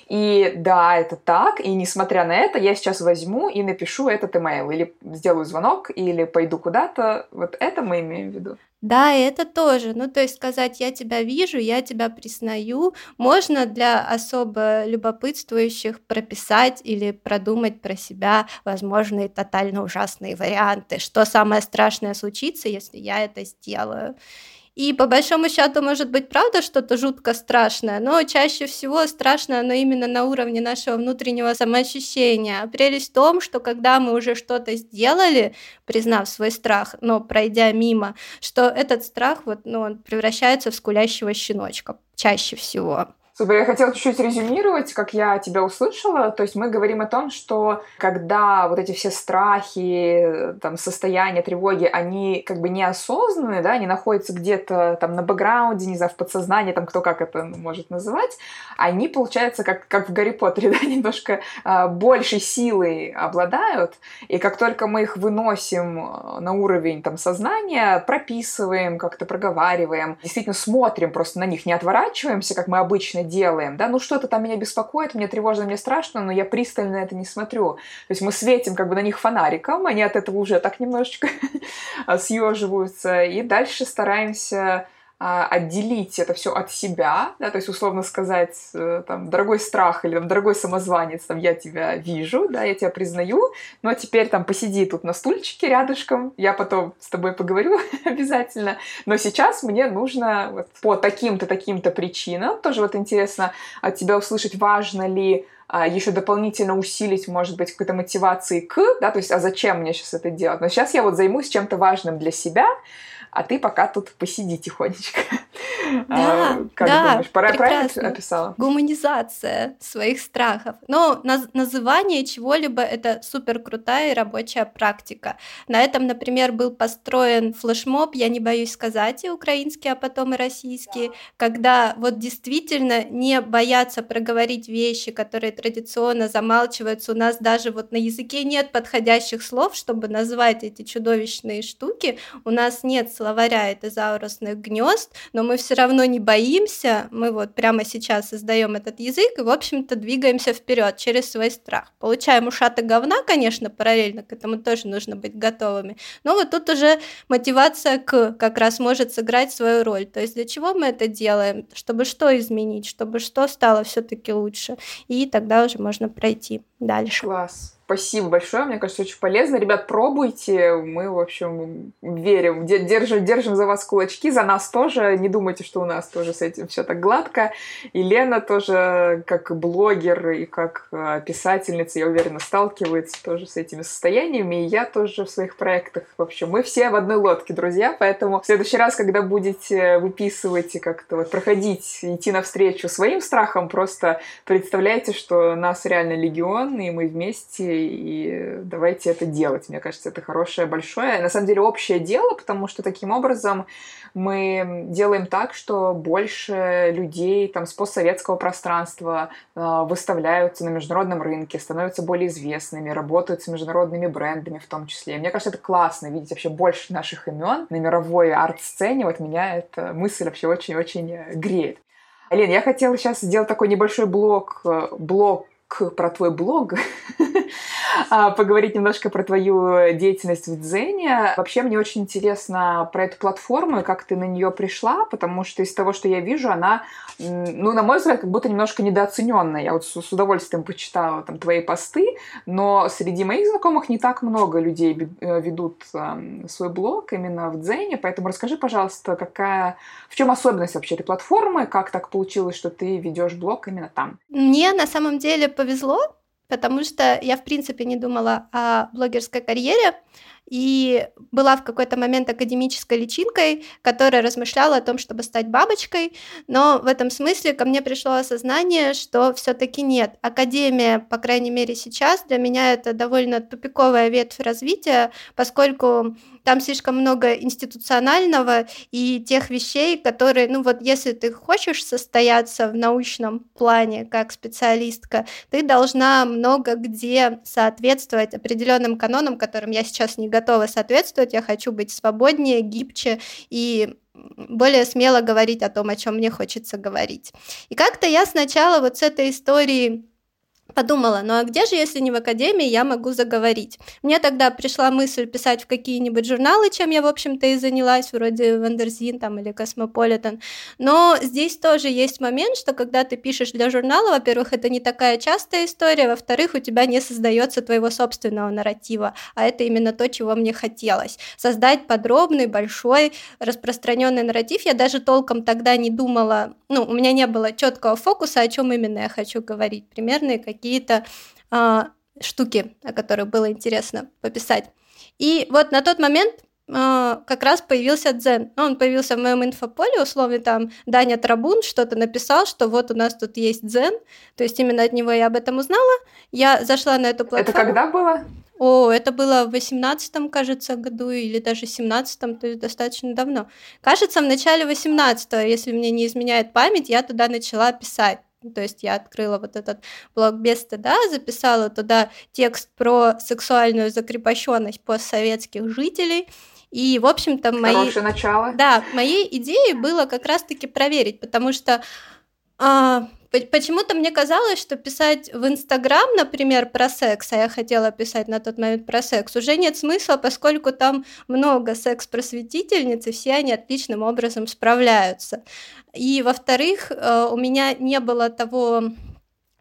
Speaker 1: и да, это так, и несмотря на это, я сейчас возьму и напишу этот имейл, или сделаю звонок, или пойду куда-то, вот это мы имеем в виду.
Speaker 2: Да, это тоже. Ну, то есть сказать «я тебя вижу», «я тебя признаю» можно для особо любопытствующих прописать или продумать про себя возможные тотально ужасные варианты, что самое страшное случится, если я это сделаю. И по большому счету может быть правда что-то жутко страшное, но чаще всего страшно оно именно на уровне нашего внутреннего самоощущения. Прелесть в том, что когда мы уже что-то сделали, признав свой страх, но пройдя мимо, что этот страх вот, ну, он превращается в скулящего щеночка чаще всего.
Speaker 1: Супер, я хотела чуть-чуть резюмировать, как я тебя услышала. То есть мы говорим о том, что когда вот эти все страхи, там, состояния тревоги, они как бы неосознанные, да, они находятся где-то там на бэкграунде, не знаю, в подсознании, там кто как это может называть, они, получается, как, как в Гарри Поттере, (laughs) да, немножко э, большей силой обладают, и как только мы их выносим а, на уровень там сознания, прописываем, как-то проговариваем, действительно смотрим просто на них, не отворачиваемся, как мы обычно делаем, да, ну что-то там меня беспокоит, мне тревожно, мне страшно, но я пристально это не смотрю. То есть мы светим как бы на них фонариком, они от этого уже так немножечко (laughs) съеживаются, и дальше стараемся отделить это все от себя, да, то есть условно сказать, э, там, дорогой страх или там, дорогой самозванец, там, я тебя вижу, да, я тебя признаю, но теперь там посиди тут на стульчике рядышком, я потом с тобой поговорю (laughs) обязательно, но сейчас мне нужно вот, по таким-то, таким-то причинам, тоже вот интересно от тебя услышать, важно ли а, еще дополнительно усилить, может быть, какой-то мотивации к, да, то есть, а зачем мне сейчас это делать? Но сейчас я вот займусь чем-то важным для себя, а ты пока тут посиди тихонечко. (laughs)
Speaker 2: Да, а, как да, думаешь, пора правильно описала? Гуманизация своих страхов. Но наз- называние чего-либо это супер крутая рабочая практика. На этом, например, был построен флешмоб, я не боюсь сказать, и украинский, а потом и российский, когда вот действительно не бояться проговорить вещи, которые традиционно замалчиваются. У нас даже вот на языке нет подходящих слов, чтобы назвать эти чудовищные штуки. У нас нет словаря этозаурусных гнезд, но мы все равно не боимся, мы вот прямо сейчас создаем этот язык и, в общем-то, двигаемся вперед через свой страх. Получаем ушаты говна, конечно, параллельно к этому тоже нужно быть готовыми, но вот тут уже мотивация к как раз может сыграть свою роль. То есть для чего мы это делаем? Чтобы что изменить, чтобы что стало все-таки лучше. И тогда уже можно пройти дальше.
Speaker 1: Класс. Спасибо большое, мне кажется, очень полезно. Ребят, пробуйте, мы, в общем, верим, держим, держим за вас кулачки, за нас тоже. Не думайте, что у нас тоже с этим все так гладко. И Лена тоже, как блогер и как а, писательница, я уверена, сталкивается тоже с этими состояниями. И я тоже в своих проектах. В общем, мы все в одной лодке, друзья, поэтому в следующий раз, когда будете выписывать и как-то вот проходить, идти навстречу своим страхам, просто представляйте, что нас реально легион, и мы вместе и давайте это делать. Мне кажется, это хорошее, большое, на самом деле общее дело, потому что таким образом мы делаем так, что больше людей там, с постсоветского пространства э, выставляются на международном рынке, становятся более известными, работают с международными брендами в том числе. мне кажется, это классно, видеть вообще больше наших имен на мировой арт-сцене. Вот меня эта мысль вообще очень-очень греет. Лен, я хотела сейчас сделать такой небольшой блок, э, блок про твой блог, (laughs) поговорить немножко про твою деятельность в Дзене. Вообще мне очень интересно про эту платформу и как ты на нее пришла, потому что из того, что я вижу, она, ну, на мой взгляд, как будто немножко недооцененная. Я вот с, удовольствием почитала там твои посты, но среди моих знакомых не так много людей э, ведут э, свой блог именно в Дзене, поэтому расскажи, пожалуйста, какая, в чем особенность вообще этой платформы, как так получилось, что ты ведешь блог именно там?
Speaker 2: Мне на самом деле повезло, потому что я, в принципе, не думала о блогерской карьере и была в какой-то момент академической личинкой, которая размышляла о том, чтобы стать бабочкой, но в этом смысле ко мне пришло осознание, что все-таки нет. Академия, по крайней мере сейчас, для меня это довольно тупиковая ветвь развития, поскольку там слишком много институционального и тех вещей, которые, ну вот если ты хочешь состояться в научном плане как специалистка, ты должна много где соответствовать определенным канонам, которым я сейчас не готова соответствовать, я хочу быть свободнее, гибче и более смело говорить о том, о чем мне хочется говорить. И как-то я сначала вот с этой историей подумала, ну а где же, если не в академии, я могу заговорить? Мне тогда пришла мысль писать в какие-нибудь журналы, чем я, в общем-то, и занялась, вроде Wonderzine там или Космополитен. Но здесь тоже есть момент, что когда ты пишешь для журнала, во-первых, это не такая частая история, во-вторых, у тебя не создается твоего собственного нарратива, а это именно то, чего мне хотелось. Создать подробный, большой, распространенный нарратив. Я даже толком тогда не думала, ну, у меня не было четкого фокуса, о чем именно я хочу говорить, примерные какие какие-то а, штуки, о которых было интересно пописать. И вот на тот момент а, как раз появился Дзен. Он появился в моем инфополе, условно, там Даня Трабун что-то написал, что вот у нас тут есть Дзен, то есть именно от него я об этом узнала. Я зашла на эту платформу.
Speaker 1: Это когда было?
Speaker 2: О, это было в 18 кажется, году или даже 17 то есть достаточно давно. Кажется, в начале 18 если мне не изменяет память, я туда начала писать. То есть я открыла вот этот блог без стыда, записала туда текст про сексуальную закрепощенность постсоветских жителей. И, в общем-то, мои...
Speaker 1: Хорошее начало.
Speaker 2: Да, моей идеей было как раз-таки проверить, потому что А, Почему-то мне казалось, что писать в Инстаграм, например, про секс, а я хотела писать на тот момент про секс, уже нет смысла, поскольку там много секс-просветительниц, и все они отличным образом справляются. И, во-вторых, э, у меня не было того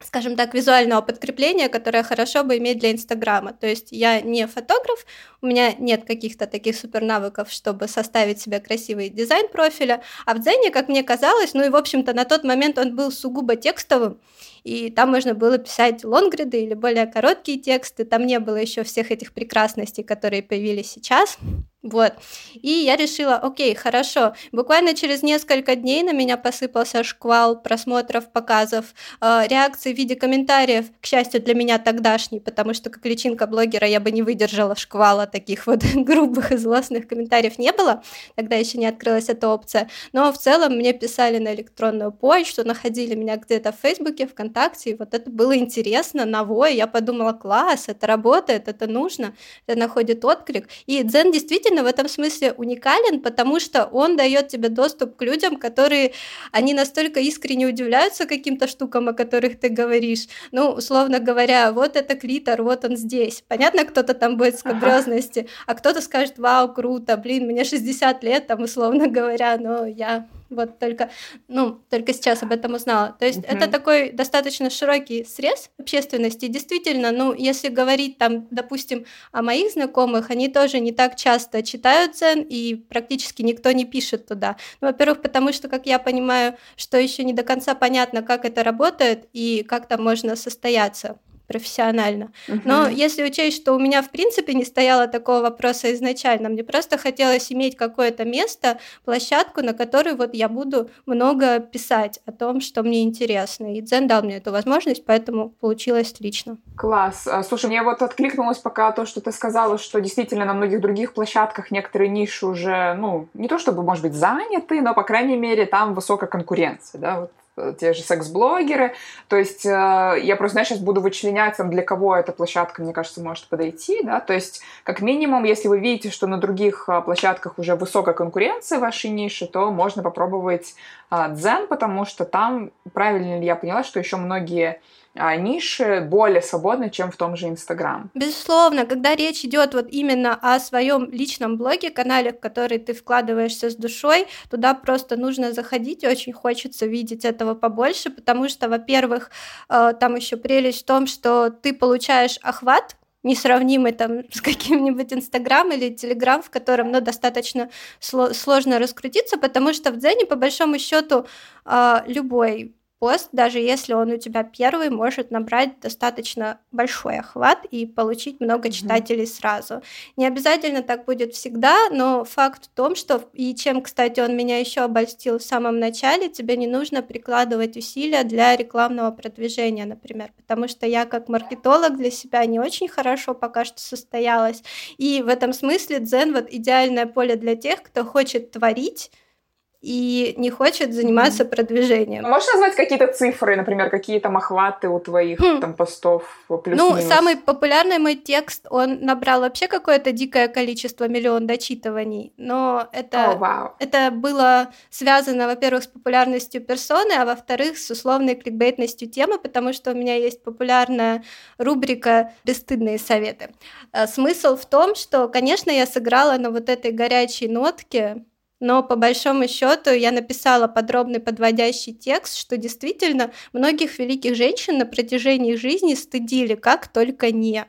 Speaker 2: скажем так, визуального подкрепления, которое хорошо бы иметь для Инстаграма. То есть я не фотограф, у меня нет каких-то таких супер навыков, чтобы составить себе красивый дизайн профиля, а в Дзене, как мне казалось, ну и, в общем-то, на тот момент он был сугубо текстовым, и там можно было писать лонгриды или более короткие тексты, там не было еще всех этих прекрасностей, которые появились сейчас. Вот. И я решила, окей, хорошо. Буквально через несколько дней на меня посыпался шквал просмотров, показов, э, реакций в виде комментариев, к счастью для меня тогдашний, потому что как личинка блогера я бы не выдержала шквала таких вот (laughs) грубых и злостных комментариев не было, тогда еще не открылась эта опция. Но в целом мне писали на электронную почту, находили меня где-то в Фейсбуке, ВКонтакте, и вот это было интересно, новое. Я подумала, класс, это работает, это нужно, это находит отклик. И Дзен действительно действительно в этом смысле уникален, потому что он дает тебе доступ к людям, которые, они настолько искренне удивляются каким-то штукам, о которых ты говоришь. Ну, условно говоря, вот это клитор, вот он здесь. Понятно, кто-то там будет скобрезности, ага. а кто-то скажет, вау, круто, блин, мне 60 лет, там, условно говоря, но я вот только, ну, только сейчас об этом узнала. То есть uh-huh. это такой достаточно широкий срез общественности. Действительно, ну, если говорить там, допустим, о моих знакомых, они тоже не так часто читают цен, и практически никто не пишет туда. Ну, во-первых, потому что, как я понимаю, что еще не до конца понятно, как это работает и как там можно состояться профессионально. Uh-huh. Но если учесть, что у меня в принципе не стояло такого вопроса изначально, мне просто хотелось иметь какое-то место, площадку, на которой вот я буду много писать о том, что мне интересно. И Дзен дал мне эту возможность, поэтому получилось отлично.
Speaker 1: Класс. А, слушай, мне вот откликнулось пока то, что ты сказала, что действительно на многих других площадках некоторые ниши уже, ну, не то чтобы, может быть, заняты, но, по крайней мере, там высокая конкуренция, да, вот те же секс-блогеры. То есть э, я просто, знаешь, сейчас буду вычленять, для кого эта площадка, мне кажется, может подойти, да, то есть как минимум, если вы видите, что на других э, площадках уже высокая конкуренция в вашей нише, то можно попробовать э, Дзен, потому что там, правильно ли я поняла, что еще многие а, ниши более свободны, чем в том же Инстаграм.
Speaker 2: Безусловно, когда речь идет вот именно о своем личном блоге, канале, в который ты вкладываешься с душой, туда просто нужно заходить, очень хочется видеть этого побольше, потому что, во-первых, э, там еще прелесть в том, что ты получаешь охват несравнимый там (laughs) с каким-нибудь Инстаграм или Телеграм, в котором ну, достаточно сложно раскрутиться, потому что в Дзене, по большому счету, э, любой пост, даже если он у тебя первый, может набрать достаточно большой охват и получить много читателей mm-hmm. сразу. Не обязательно так будет всегда, но факт в том, что и чем, кстати, он меня еще обольстил в самом начале, тебе не нужно прикладывать усилия для рекламного продвижения, например, потому что я как маркетолог для себя не очень хорошо пока что состоялась, и в этом смысле Дзен вот идеальное поле для тех, кто хочет творить и не хочет заниматься mm. продвижением.
Speaker 1: Ну, можешь назвать какие-то цифры, например, какие там охваты у твоих mm. там постов плюс-минус?
Speaker 2: Ну, самый популярный мой текст, он набрал вообще какое-то дикое количество, миллион дочитываний, но это,
Speaker 1: oh, wow.
Speaker 2: это было связано, во-первых, с популярностью персоны, а во-вторых, с условной кликбейтностью темы, потому что у меня есть популярная рубрика «Бесстыдные советы». А, смысл в том, что, конечно, я сыграла на вот этой горячей нотке, но по большому счету я написала подробный подводящий текст, что действительно многих великих женщин на протяжении жизни стыдили, как только не.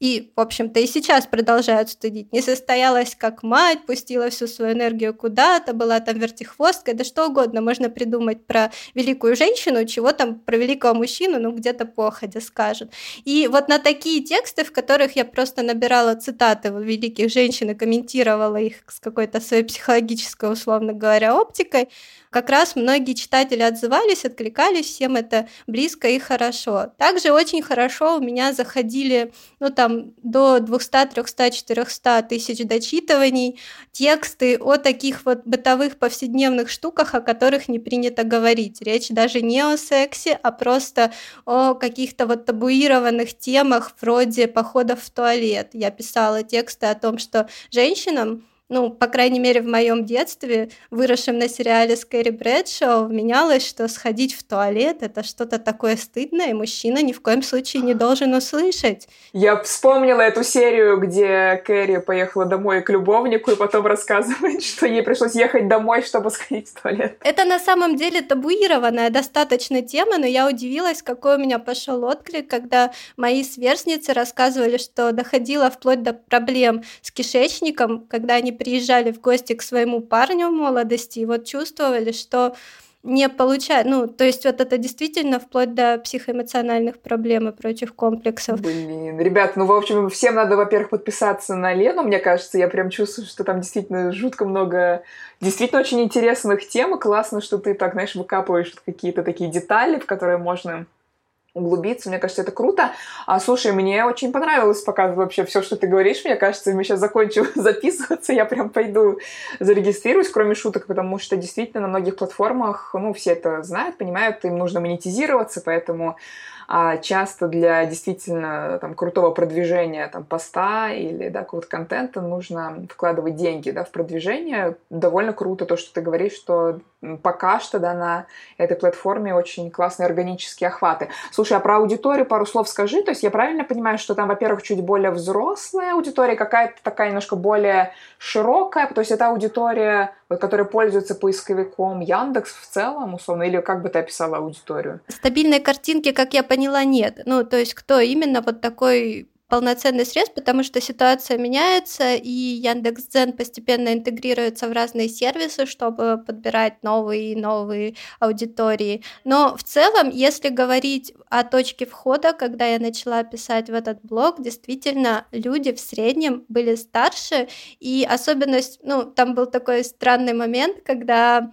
Speaker 2: И, в общем-то, и сейчас продолжают стыдить. Не состоялась как мать, пустила всю свою энергию куда-то, была там вертихвосткой, да что угодно можно придумать про великую женщину, чего там про великого мужчину, ну, где-то походя скажут. И вот на такие тексты, в которых я просто набирала цитаты великих женщин и комментировала их с какой-то своей психологической, условно говоря, оптикой, как раз многие читатели отзывались, откликались, всем это близко и хорошо. Также очень хорошо у меня заходили, ну там, до 200, 300, 400 тысяч дочитываний, тексты о таких вот бытовых повседневных штуках, о которых не принято говорить. Речь даже не о сексе, а просто о каких-то вот табуированных темах вроде походов в туалет. Я писала тексты о том, что женщинам ну, по крайней мере, в моем детстве, выросшем на сериале Скэри Брэдшоу, вменялось, что сходить в туалет — это что-то такое стыдное, и мужчина ни в коем случае не должен услышать.
Speaker 1: Я вспомнила эту серию, где Кэрри поехала домой к любовнику и потом рассказывает, (laughs) что ей пришлось ехать домой, чтобы сходить в туалет.
Speaker 2: Это на самом деле табуированная достаточно тема, но я удивилась, какой у меня пошел отклик, когда мои сверстницы рассказывали, что доходило вплоть до проблем с кишечником, когда они приезжали в гости к своему парню в молодости и вот чувствовали, что не получают, ну, то есть вот это действительно вплоть до психоэмоциональных проблем и прочих комплексов.
Speaker 1: Блин, ребят, ну, в общем, всем надо, во-первых, подписаться на Лену, мне кажется, я прям чувствую, что там действительно жутко много, действительно очень интересных тем, и классно, что ты так, знаешь, выкапываешь какие-то такие детали, в которые можно углубиться. Мне кажется, это круто. А, слушай, мне очень понравилось пока вообще все, что ты говоришь. Мне кажется, мы сейчас закончим (laughs) записываться, я прям пойду зарегистрируюсь, кроме шуток, потому что действительно на многих платформах, ну, все это знают, понимают, им нужно монетизироваться, поэтому а часто для действительно там, крутого продвижения там, поста или да, какого-то контента нужно вкладывать деньги да, в продвижение. Довольно круто то, что ты говоришь, что пока что да, на этой платформе очень классные органические охваты. Слушай, а про аудиторию пару слов скажи. То есть я правильно понимаю, что там, во-первых, чуть более взрослая аудитория, какая-то такая немножко более широкая, то есть это аудитория, вот, которая пользуется поисковиком Яндекс в целом, условно, или как бы ты описала аудиторию?
Speaker 2: Стабильной картинки, как я поняла, нет. Ну, то есть кто именно вот такой полноценный средств, потому что ситуация меняется, и Яндекс.Дзен постепенно интегрируется в разные сервисы, чтобы подбирать новые и новые аудитории. Но в целом, если говорить о точке входа, когда я начала писать в этот блог, действительно, люди в среднем были старше, и особенность, ну, там был такой странный момент, когда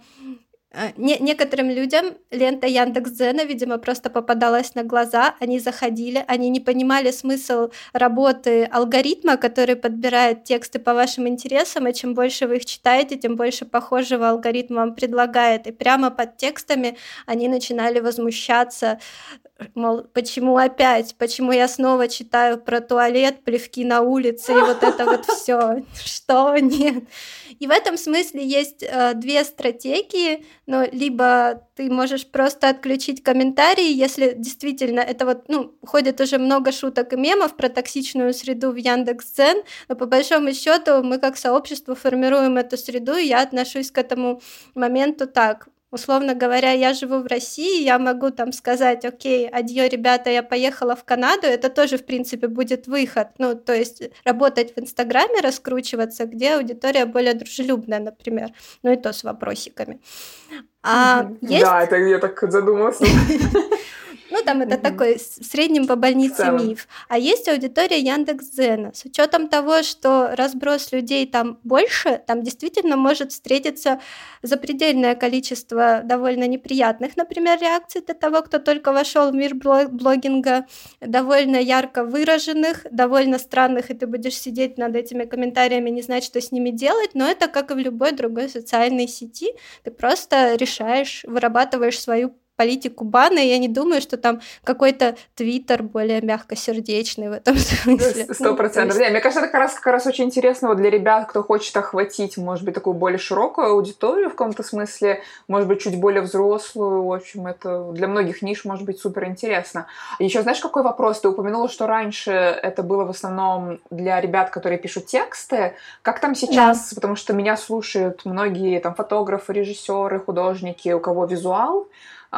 Speaker 2: не, некоторым людям лента Яндекс.Дзена, видимо, просто попадалась на глаза, они заходили, они не понимали смысл работы алгоритма, который подбирает тексты по вашим интересам, и чем больше вы их читаете, тем больше похожего алгоритма вам предлагает. И прямо под текстами они начинали возмущаться, мол, почему опять, почему я снова читаю про туалет, плевки на улице и вот это вот все, (laughs) что? Нет. И в этом смысле есть э, две стратегии, но либо ты можешь просто отключить комментарии, если действительно это вот, ну, ходит уже много шуток и мемов про токсичную среду в Яндекс.Дзен, но по большому счету мы как сообщество формируем эту среду, и я отношусь к этому моменту так условно говоря, я живу в России, я могу там сказать, окей, адьё, ребята, я поехала в Канаду, это тоже, в принципе, будет выход. Ну, то есть работать в Инстаграме, раскручиваться, где аудитория более дружелюбная, например. Ну и то с вопросиками.
Speaker 1: А есть... Да, это я так задумалась. (laughs)
Speaker 2: Ну, там это такой в среднем по больнице миф. А есть аудитория Яндекс.Дзена. С учетом того, что разброс людей там больше, там действительно может встретиться запредельное количество довольно неприятных, например, реакций для того, кто только вошел в мир блогинга, довольно ярко выраженных, довольно странных, и ты будешь сидеть над этими комментариями, не знать, что с ними делать, но это как и в любой другой социальной сети, ты просто решаешь, вырабатываешь свою политику бана, и я не думаю, что там какой-то твиттер более мягкосердечный в этом (laughs) смысле.
Speaker 1: Сто ну, процентов. Мне кажется, это как раз, как раз очень интересно вот для ребят, кто хочет охватить, может быть, такую более широкую аудиторию в каком-то смысле, может быть, чуть более взрослую. В общем, это для многих ниш может быть супер интересно. Еще знаешь, какой вопрос? Ты упомянула, что раньше это было в основном для ребят, которые пишут тексты. Как там сейчас? Да. Потому что меня слушают многие там фотографы, режиссеры, художники, у кого визуал.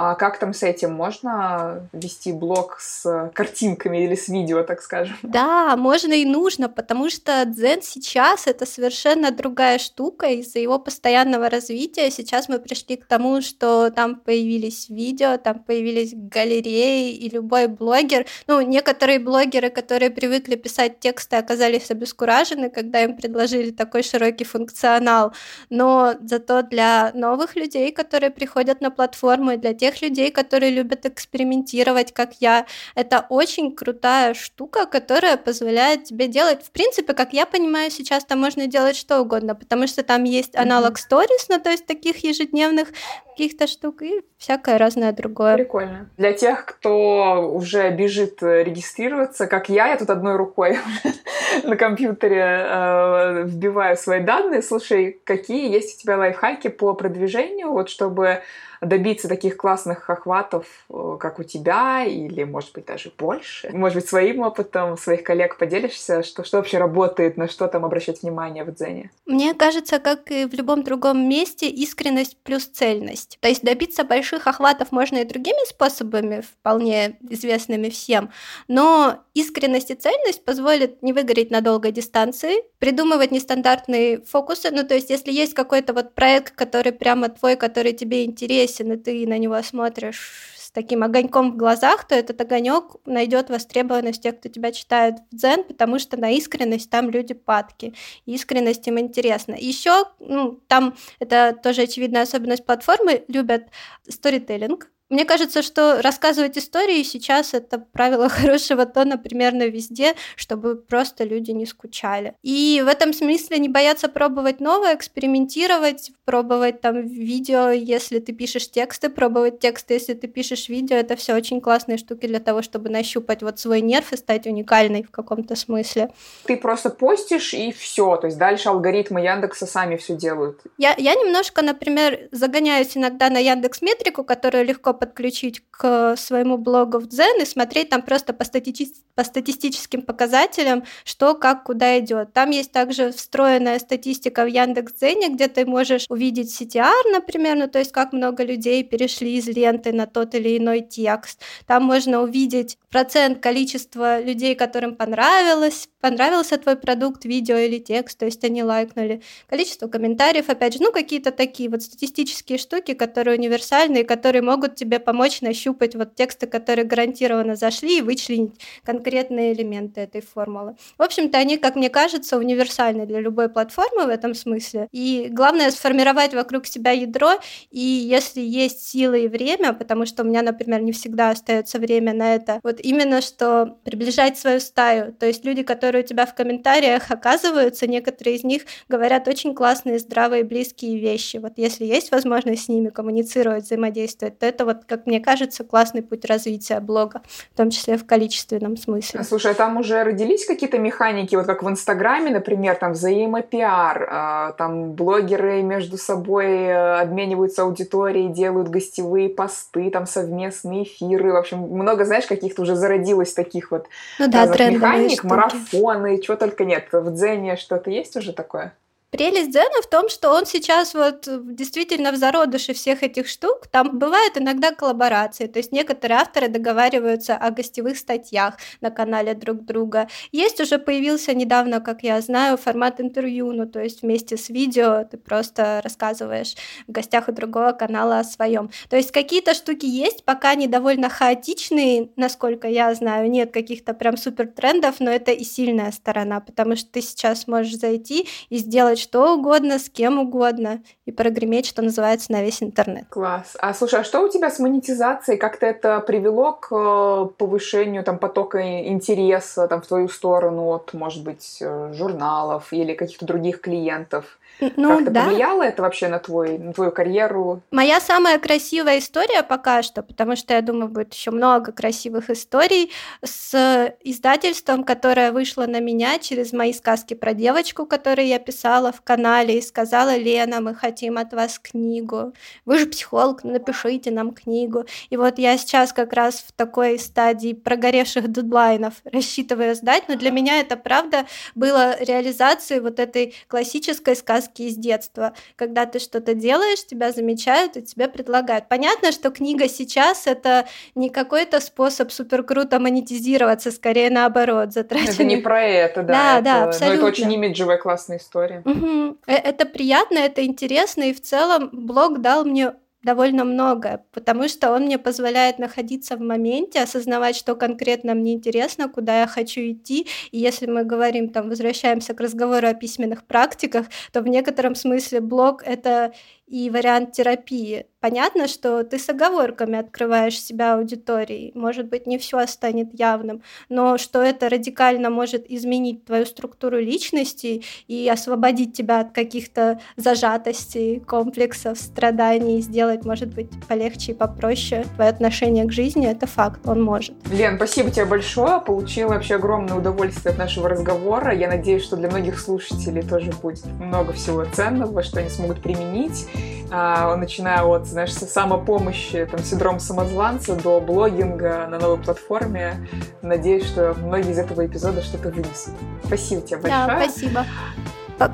Speaker 1: А как там с этим? Можно вести блог с картинками или с видео, так скажем?
Speaker 2: Да, можно и нужно, потому что дзен сейчас это совершенно другая штука. Из-за его постоянного развития сейчас мы пришли к тому, что там появились видео, там появились галереи, и любой блогер, ну, некоторые блогеры, которые привыкли писать тексты, оказались обескуражены, когда им предложили такой широкий функционал. Но зато для новых людей, которые приходят на платформу, и для тех, тех людей, которые любят экспериментировать, как я. Это очень крутая штука, которая позволяет тебе делать, в принципе, как я понимаю, сейчас там можно делать что угодно, потому что там есть аналог сторис, ну то есть таких ежедневных каких-то штук и всякое разное другое.
Speaker 1: Прикольно. Для тех, кто уже бежит регистрироваться, как я, я тут одной рукой (laughs) на компьютере э, вбиваю свои данные. Слушай, какие есть у тебя лайфхаки по продвижению, вот чтобы добиться таких классных охватов, э, как у тебя, или, может быть, даже больше? Может быть, своим опытом своих коллег поделишься, что, что вообще работает, на что там обращать внимание в Дзене?
Speaker 2: Мне кажется, как и в любом другом месте, искренность плюс цельность. То есть добиться больших охватов можно и другими способами, вполне известными всем, но искренность и цельность позволят не выгореть на долгой дистанции, придумывать нестандартные фокусы, ну то есть если есть какой-то вот проект, который прямо твой, который тебе интересен, интересен, и ты на него смотришь с таким огоньком в глазах, то этот огонек найдет востребованность тех, кто тебя читает в дзен, потому что на искренность там люди падки. Искренность им интересна. Еще ну, там это тоже очевидная особенность платформы, любят сторителлинг, мне кажется, что рассказывать истории сейчас это правило (laughs) хорошего тона примерно везде, чтобы просто люди не скучали. И в этом смысле не бояться пробовать новое, экспериментировать, пробовать там видео, если ты пишешь тексты, пробовать тексты, если ты пишешь видео. Это все очень классные штуки для того, чтобы нащупать вот свой нерв и стать уникальной в каком-то смысле.
Speaker 1: Ты просто постишь и все, то есть дальше алгоритмы Яндекса сами все делают.
Speaker 2: Я, я немножко, например, загоняюсь иногда на Яндекс Метрику, которую легко подключить к своему блогу в Дзен и смотреть там просто по, стати- по статистическим показателям, что, как, куда идет. Там есть также встроенная статистика в Яндекс Дзене, где ты можешь увидеть CTR, например, ну то есть как много людей перешли из ленты на тот или иной текст. Там можно увидеть процент количества людей, которым понравилось, понравился твой продукт, видео или текст, то есть они лайкнули. Количество комментариев, опять же, ну какие-то такие вот статистические штуки, которые универсальные, которые могут тебе тебе помочь нащупать вот тексты, которые гарантированно зашли, и вычленить конкретные элементы этой формулы. В общем-то, они, как мне кажется, универсальны для любой платформы в этом смысле. И главное сформировать вокруг себя ядро, и если есть силы и время, потому что у меня, например, не всегда остается время на это, вот именно что приближать свою стаю. То есть люди, которые у тебя в комментариях оказываются, некоторые из них говорят очень классные, здравые, близкие вещи. Вот если есть возможность с ними коммуницировать, взаимодействовать, то это вот как мне кажется, классный путь развития блога, в том числе в количественном смысле.
Speaker 1: Слушай, а там уже родились какие-то механики, вот как в Инстаграме, например, там взаимопиар, а, там блогеры между собой э, обмениваются аудиторией, делают гостевые посты, там совместные эфиры, в общем, много, знаешь, каких-то уже зародилось таких вот
Speaker 2: ну да, механик,
Speaker 1: штуки. марафоны, чего только нет. В Дзене что-то есть уже такое?
Speaker 2: Прелесть Дзена в том, что он сейчас вот действительно в зародыше всех этих штук. Там бывают иногда коллаборации, то есть некоторые авторы договариваются о гостевых статьях на канале друг друга. Есть уже появился недавно, как я знаю, формат интервью, ну то есть вместе с видео ты просто рассказываешь в гостях у другого канала о своем. То есть какие-то штуки есть, пока они довольно хаотичные, насколько я знаю, нет каких-то прям супер трендов, но это и сильная сторона, потому что ты сейчас можешь зайти и сделать делать что угодно, с кем угодно и прогреметь, что называется, на весь интернет.
Speaker 1: Класс. А слушай, а что у тебя с монетизацией? Как-то это привело к э, повышению там, потока интереса там, в твою сторону от, может быть, э, журналов или каких-то других клиентов? Ну, Как-то да. повлияло это вообще на, твой, на твою карьеру?
Speaker 2: Моя самая красивая история пока что, потому что я думаю, будет еще много красивых историй с издательством, которое вышло на меня через мои сказки про девочку, которые я писала в канале и сказала, Лена, мы хотим от вас книгу. Вы же психолог, напишите нам книгу. И вот я сейчас как раз в такой стадии прогоревших дедлайнов рассчитываю сдать, но для меня это правда было реализацией вот этой классической сказки сказки из детства, когда ты что-то делаешь, тебя замечают и тебе предлагают. Понятно, что книга сейчас это не какой-то способ супер круто монетизироваться, скорее наоборот, затраченных.
Speaker 1: Это не про это, да.
Speaker 2: Да,
Speaker 1: это,
Speaker 2: да, абсолютно.
Speaker 1: Но это очень имиджевая классная история.
Speaker 2: Угу. Это приятно, это интересно, и в целом блог дал мне довольно много, потому что он мне позволяет находиться в моменте, осознавать, что конкретно мне интересно, куда я хочу идти. И если мы говорим, там, возвращаемся к разговору о письменных практиках, то в некотором смысле блог — это и вариант терапии. Понятно, что ты с оговорками открываешь себя аудитории, может быть, не все станет явным, но что это радикально может изменить твою структуру личности и освободить тебя от каких-то зажатостей, комплексов, страданий, сделать, может быть, полегче и попроще твое отношение к жизни, это факт, он может.
Speaker 1: Лен, спасибо тебе большое, получила вообще огромное удовольствие от нашего разговора. Я надеюсь, что для многих слушателей тоже будет много всего ценного, что они смогут применить, начиная от знаешь, самопомощи, там, синдром самозванца до блогинга на новой платформе. Надеюсь, что многие из этого эпизода что-то вынесут. Спасибо тебе большое.
Speaker 2: Да, спасибо.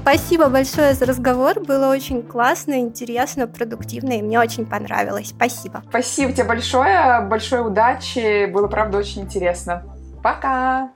Speaker 2: Спасибо большое за разговор. Было очень классно, интересно, продуктивно, и мне очень понравилось. Спасибо.
Speaker 1: Спасибо тебе большое. Большой удачи. Было, правда, очень интересно. Пока!